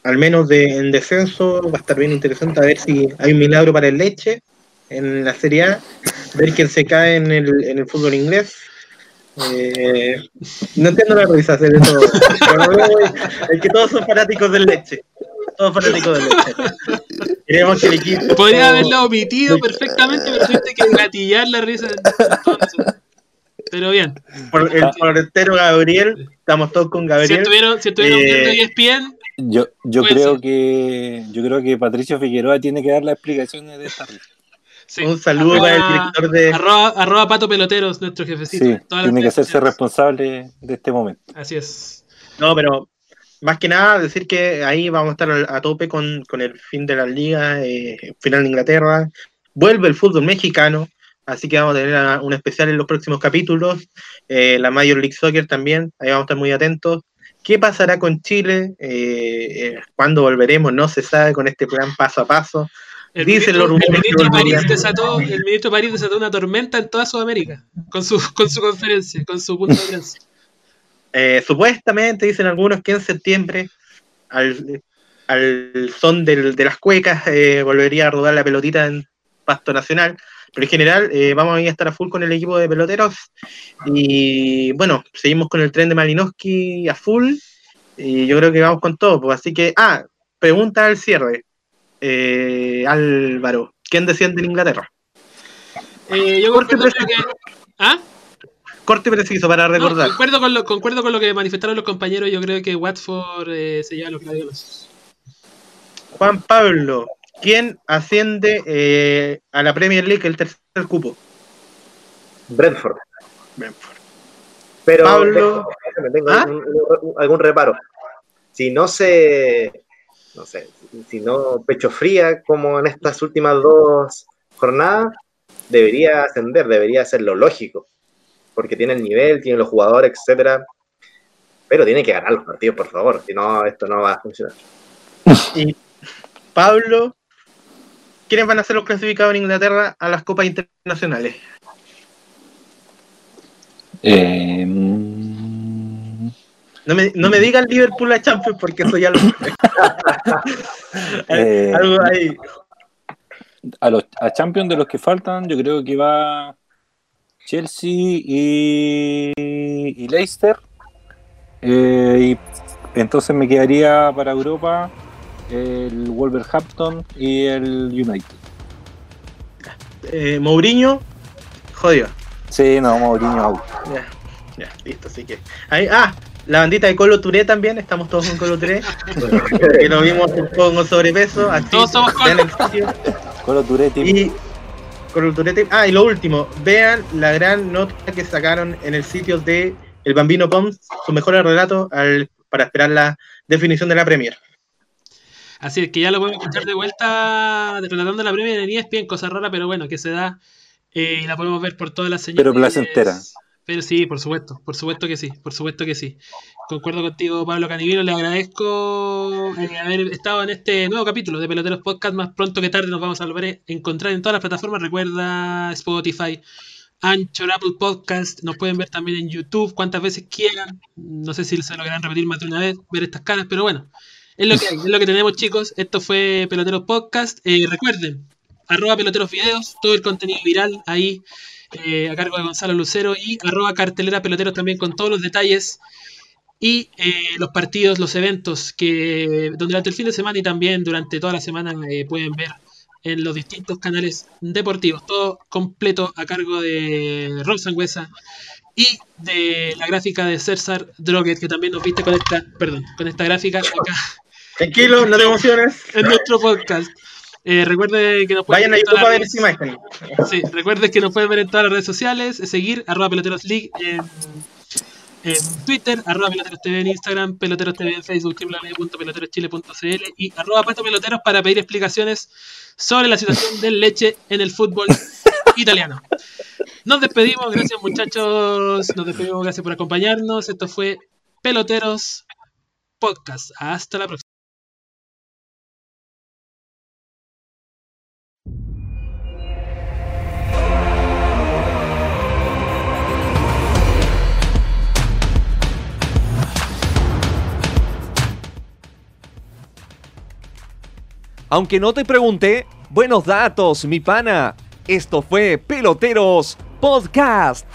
C: al menos de, en descenso va a estar bien interesante a ver si hay un milagro para el Leche en la Serie A, ver quién se cae en el, en el fútbol inglés. Eh, no entiendo la risa. Pero no, es que todos son fanáticos del Leche. Todos fanáticos del Leche. Queremos que el equipo.
B: Podría haberlo omitido perfectamente, pero tuviste que gatillar la risa. Pero bien,
C: Por el portero Gabriel, estamos todos con
B: si
C: Gabriel.
B: estuvieron, si estuvieron
C: Eh,
B: viendo ESPN,
D: Yo, yo creo
B: ser.
D: que yo creo que Patricio Figueroa tiene que dar las explicaciones de esta risa.
B: sí.
C: Un saludo
B: Arroba-
C: para el director de.
B: Arroba, arroba Pato Peloteros, nuestro jefecito.
D: Sí, tiene que hacerse responsable de este momento.
B: Así es.
C: No, pero más que nada decir que ahí vamos a estar a tope con, con el fin de la liga, eh, final de Inglaterra. Vuelve el fútbol mexicano, así que vamos a tener a- un especial en los próximos capítulos. Eh, la Major League Soccer también, ahí vamos a estar muy atentos. ¿Qué pasará con Chile? Eh, eh, ¿Cuándo volveremos? No se sabe con este plan paso a paso.
B: El
C: Dicen
B: ministro,
C: los rumores
B: el ministro París desató, el ministro París desató una tormenta en toda Sudamérica con su, con su conferencia, con su punto de prensa.
C: Eh, supuestamente dicen algunos que en septiembre, al, al son del- de las cuecas, eh, volvería a rodar la pelotita en Pasto Nacional. Pero en general, eh, vamos a ir a estar a full con el equipo de peloteros. Y bueno, seguimos con el tren de Malinowski a full. Y yo creo que vamos con todo. Pues, así que, ah, pregunta al cierre. Eh, Álvaro, ¿quién desciende en Inglaterra?
B: Eh, yo lo que. ¿Ah?
C: Corte preciso para
B: No,
C: recordar.
B: concuerdo, con lo, concuerdo con lo que manifestaron los compañeros. Yo creo que Watford eh, se lleva los gladiolos.
C: Juan Pablo, ¿quién asciende eh, a la Premier League el tercer cupo?
E: Brentford.
C: Brentford.
E: Pero
C: Pablo.
E: tengo
C: ¿Ah?
E: un- un- algún reparo. Si no se, no sé, si no pecho fría como en estas últimas dos jornadas, debería ascender, debería ser lo lógico, porque tiene el nivel, tiene los jugadores, etcétera. Pero tiene que ganar los partidos, por favor, si no, esto no va a funcionar.
C: Y Pablo, ¿quiénes van a ser los clasificados en Inglaterra a las copas internacionales?
D: Eh,
C: No me, no me digan Liverpool a Champions porque eso ya lo
D: eh,
C: algo ahí.
D: a los a Champions de los que faltan, yo creo que va Chelsea y, y Leicester. Eh, y entonces me quedaría para Europa el Wolverhampton y el United.
C: Eh, Mourinho, jodido.
D: Sí, no, Mourinho out.
C: Ya, ya, listo, así que. Ahí, ah, la bandita de Colo Touré también, estamos todos con Colo Touré. que lo vimos un poco con sobrepeso. Así,
B: Todos somos Colo.
D: Touré.
C: Y Ah, y lo último, vean la gran nota que sacaron en el sitio de El Bambino Pons, su mejor relato al, para esperar la definición de la Premier.
B: Así es que ya lo podemos escuchar de vuelta relatando la Premier en ESPN, cosa rara, pero bueno, que se da eh, y la podemos ver por todas las señales.
D: Pero placentera.
B: Pero sí, por supuesto, por supuesto que sí, por supuesto que sí. Concuerdo contigo, Pablo Canivino, le agradezco eh, haber estado en este nuevo capítulo de Peloteros Podcast. Más pronto que tarde nos vamos a volver a encontrar en todas las plataformas. Recuerda Spotify, Anchor, Apple Podcast. Nos pueden ver también en YouTube cuantas veces quieran. No sé si se lo querrán repetir más de una vez, ver estas caras, pero bueno. Es lo que hay, es lo que tenemos, chicos. Esto fue Peloteros Podcast. Eh, recuerden, arroba peloteros videos, todo el contenido viral ahí eh, a cargo de Gonzalo Lucero y arroba cartelera peloteros también con todos los detalles y eh, los partidos, los eventos que durante el fin de semana y también durante toda la semana eh, pueden ver en los distintos canales deportivos. Todo completo a cargo de Rob Sangüesa y de la gráfica de César Droguet, que también nos viste con esta, perdón, con esta gráfica acá
C: Tranquilo, no te emociones.
B: en nuestro podcast. Eh, recuerde que nos pueden
C: Vayan a
B: ver en
C: YouTube a ver esa imagen.
B: Sí, recuerden que nos pueden ver en todas las redes sociales, seguir arroba peloteros league en, en Twitter, arroba peloteros TV en Instagram, peloteros TV en Facebook, www.peloteroschile.cl y arroba pato peloteros para pedir explicaciones sobre la situación del leche en el fútbol italiano. Nos despedimos, gracias muchachos, nos despedimos, gracias por acompañarnos. Esto fue Peloteros Podcast. Hasta la próxima.
A: Aunque no te pregunté, buenos datos, mi pana. Esto fue Peloteros Podcast.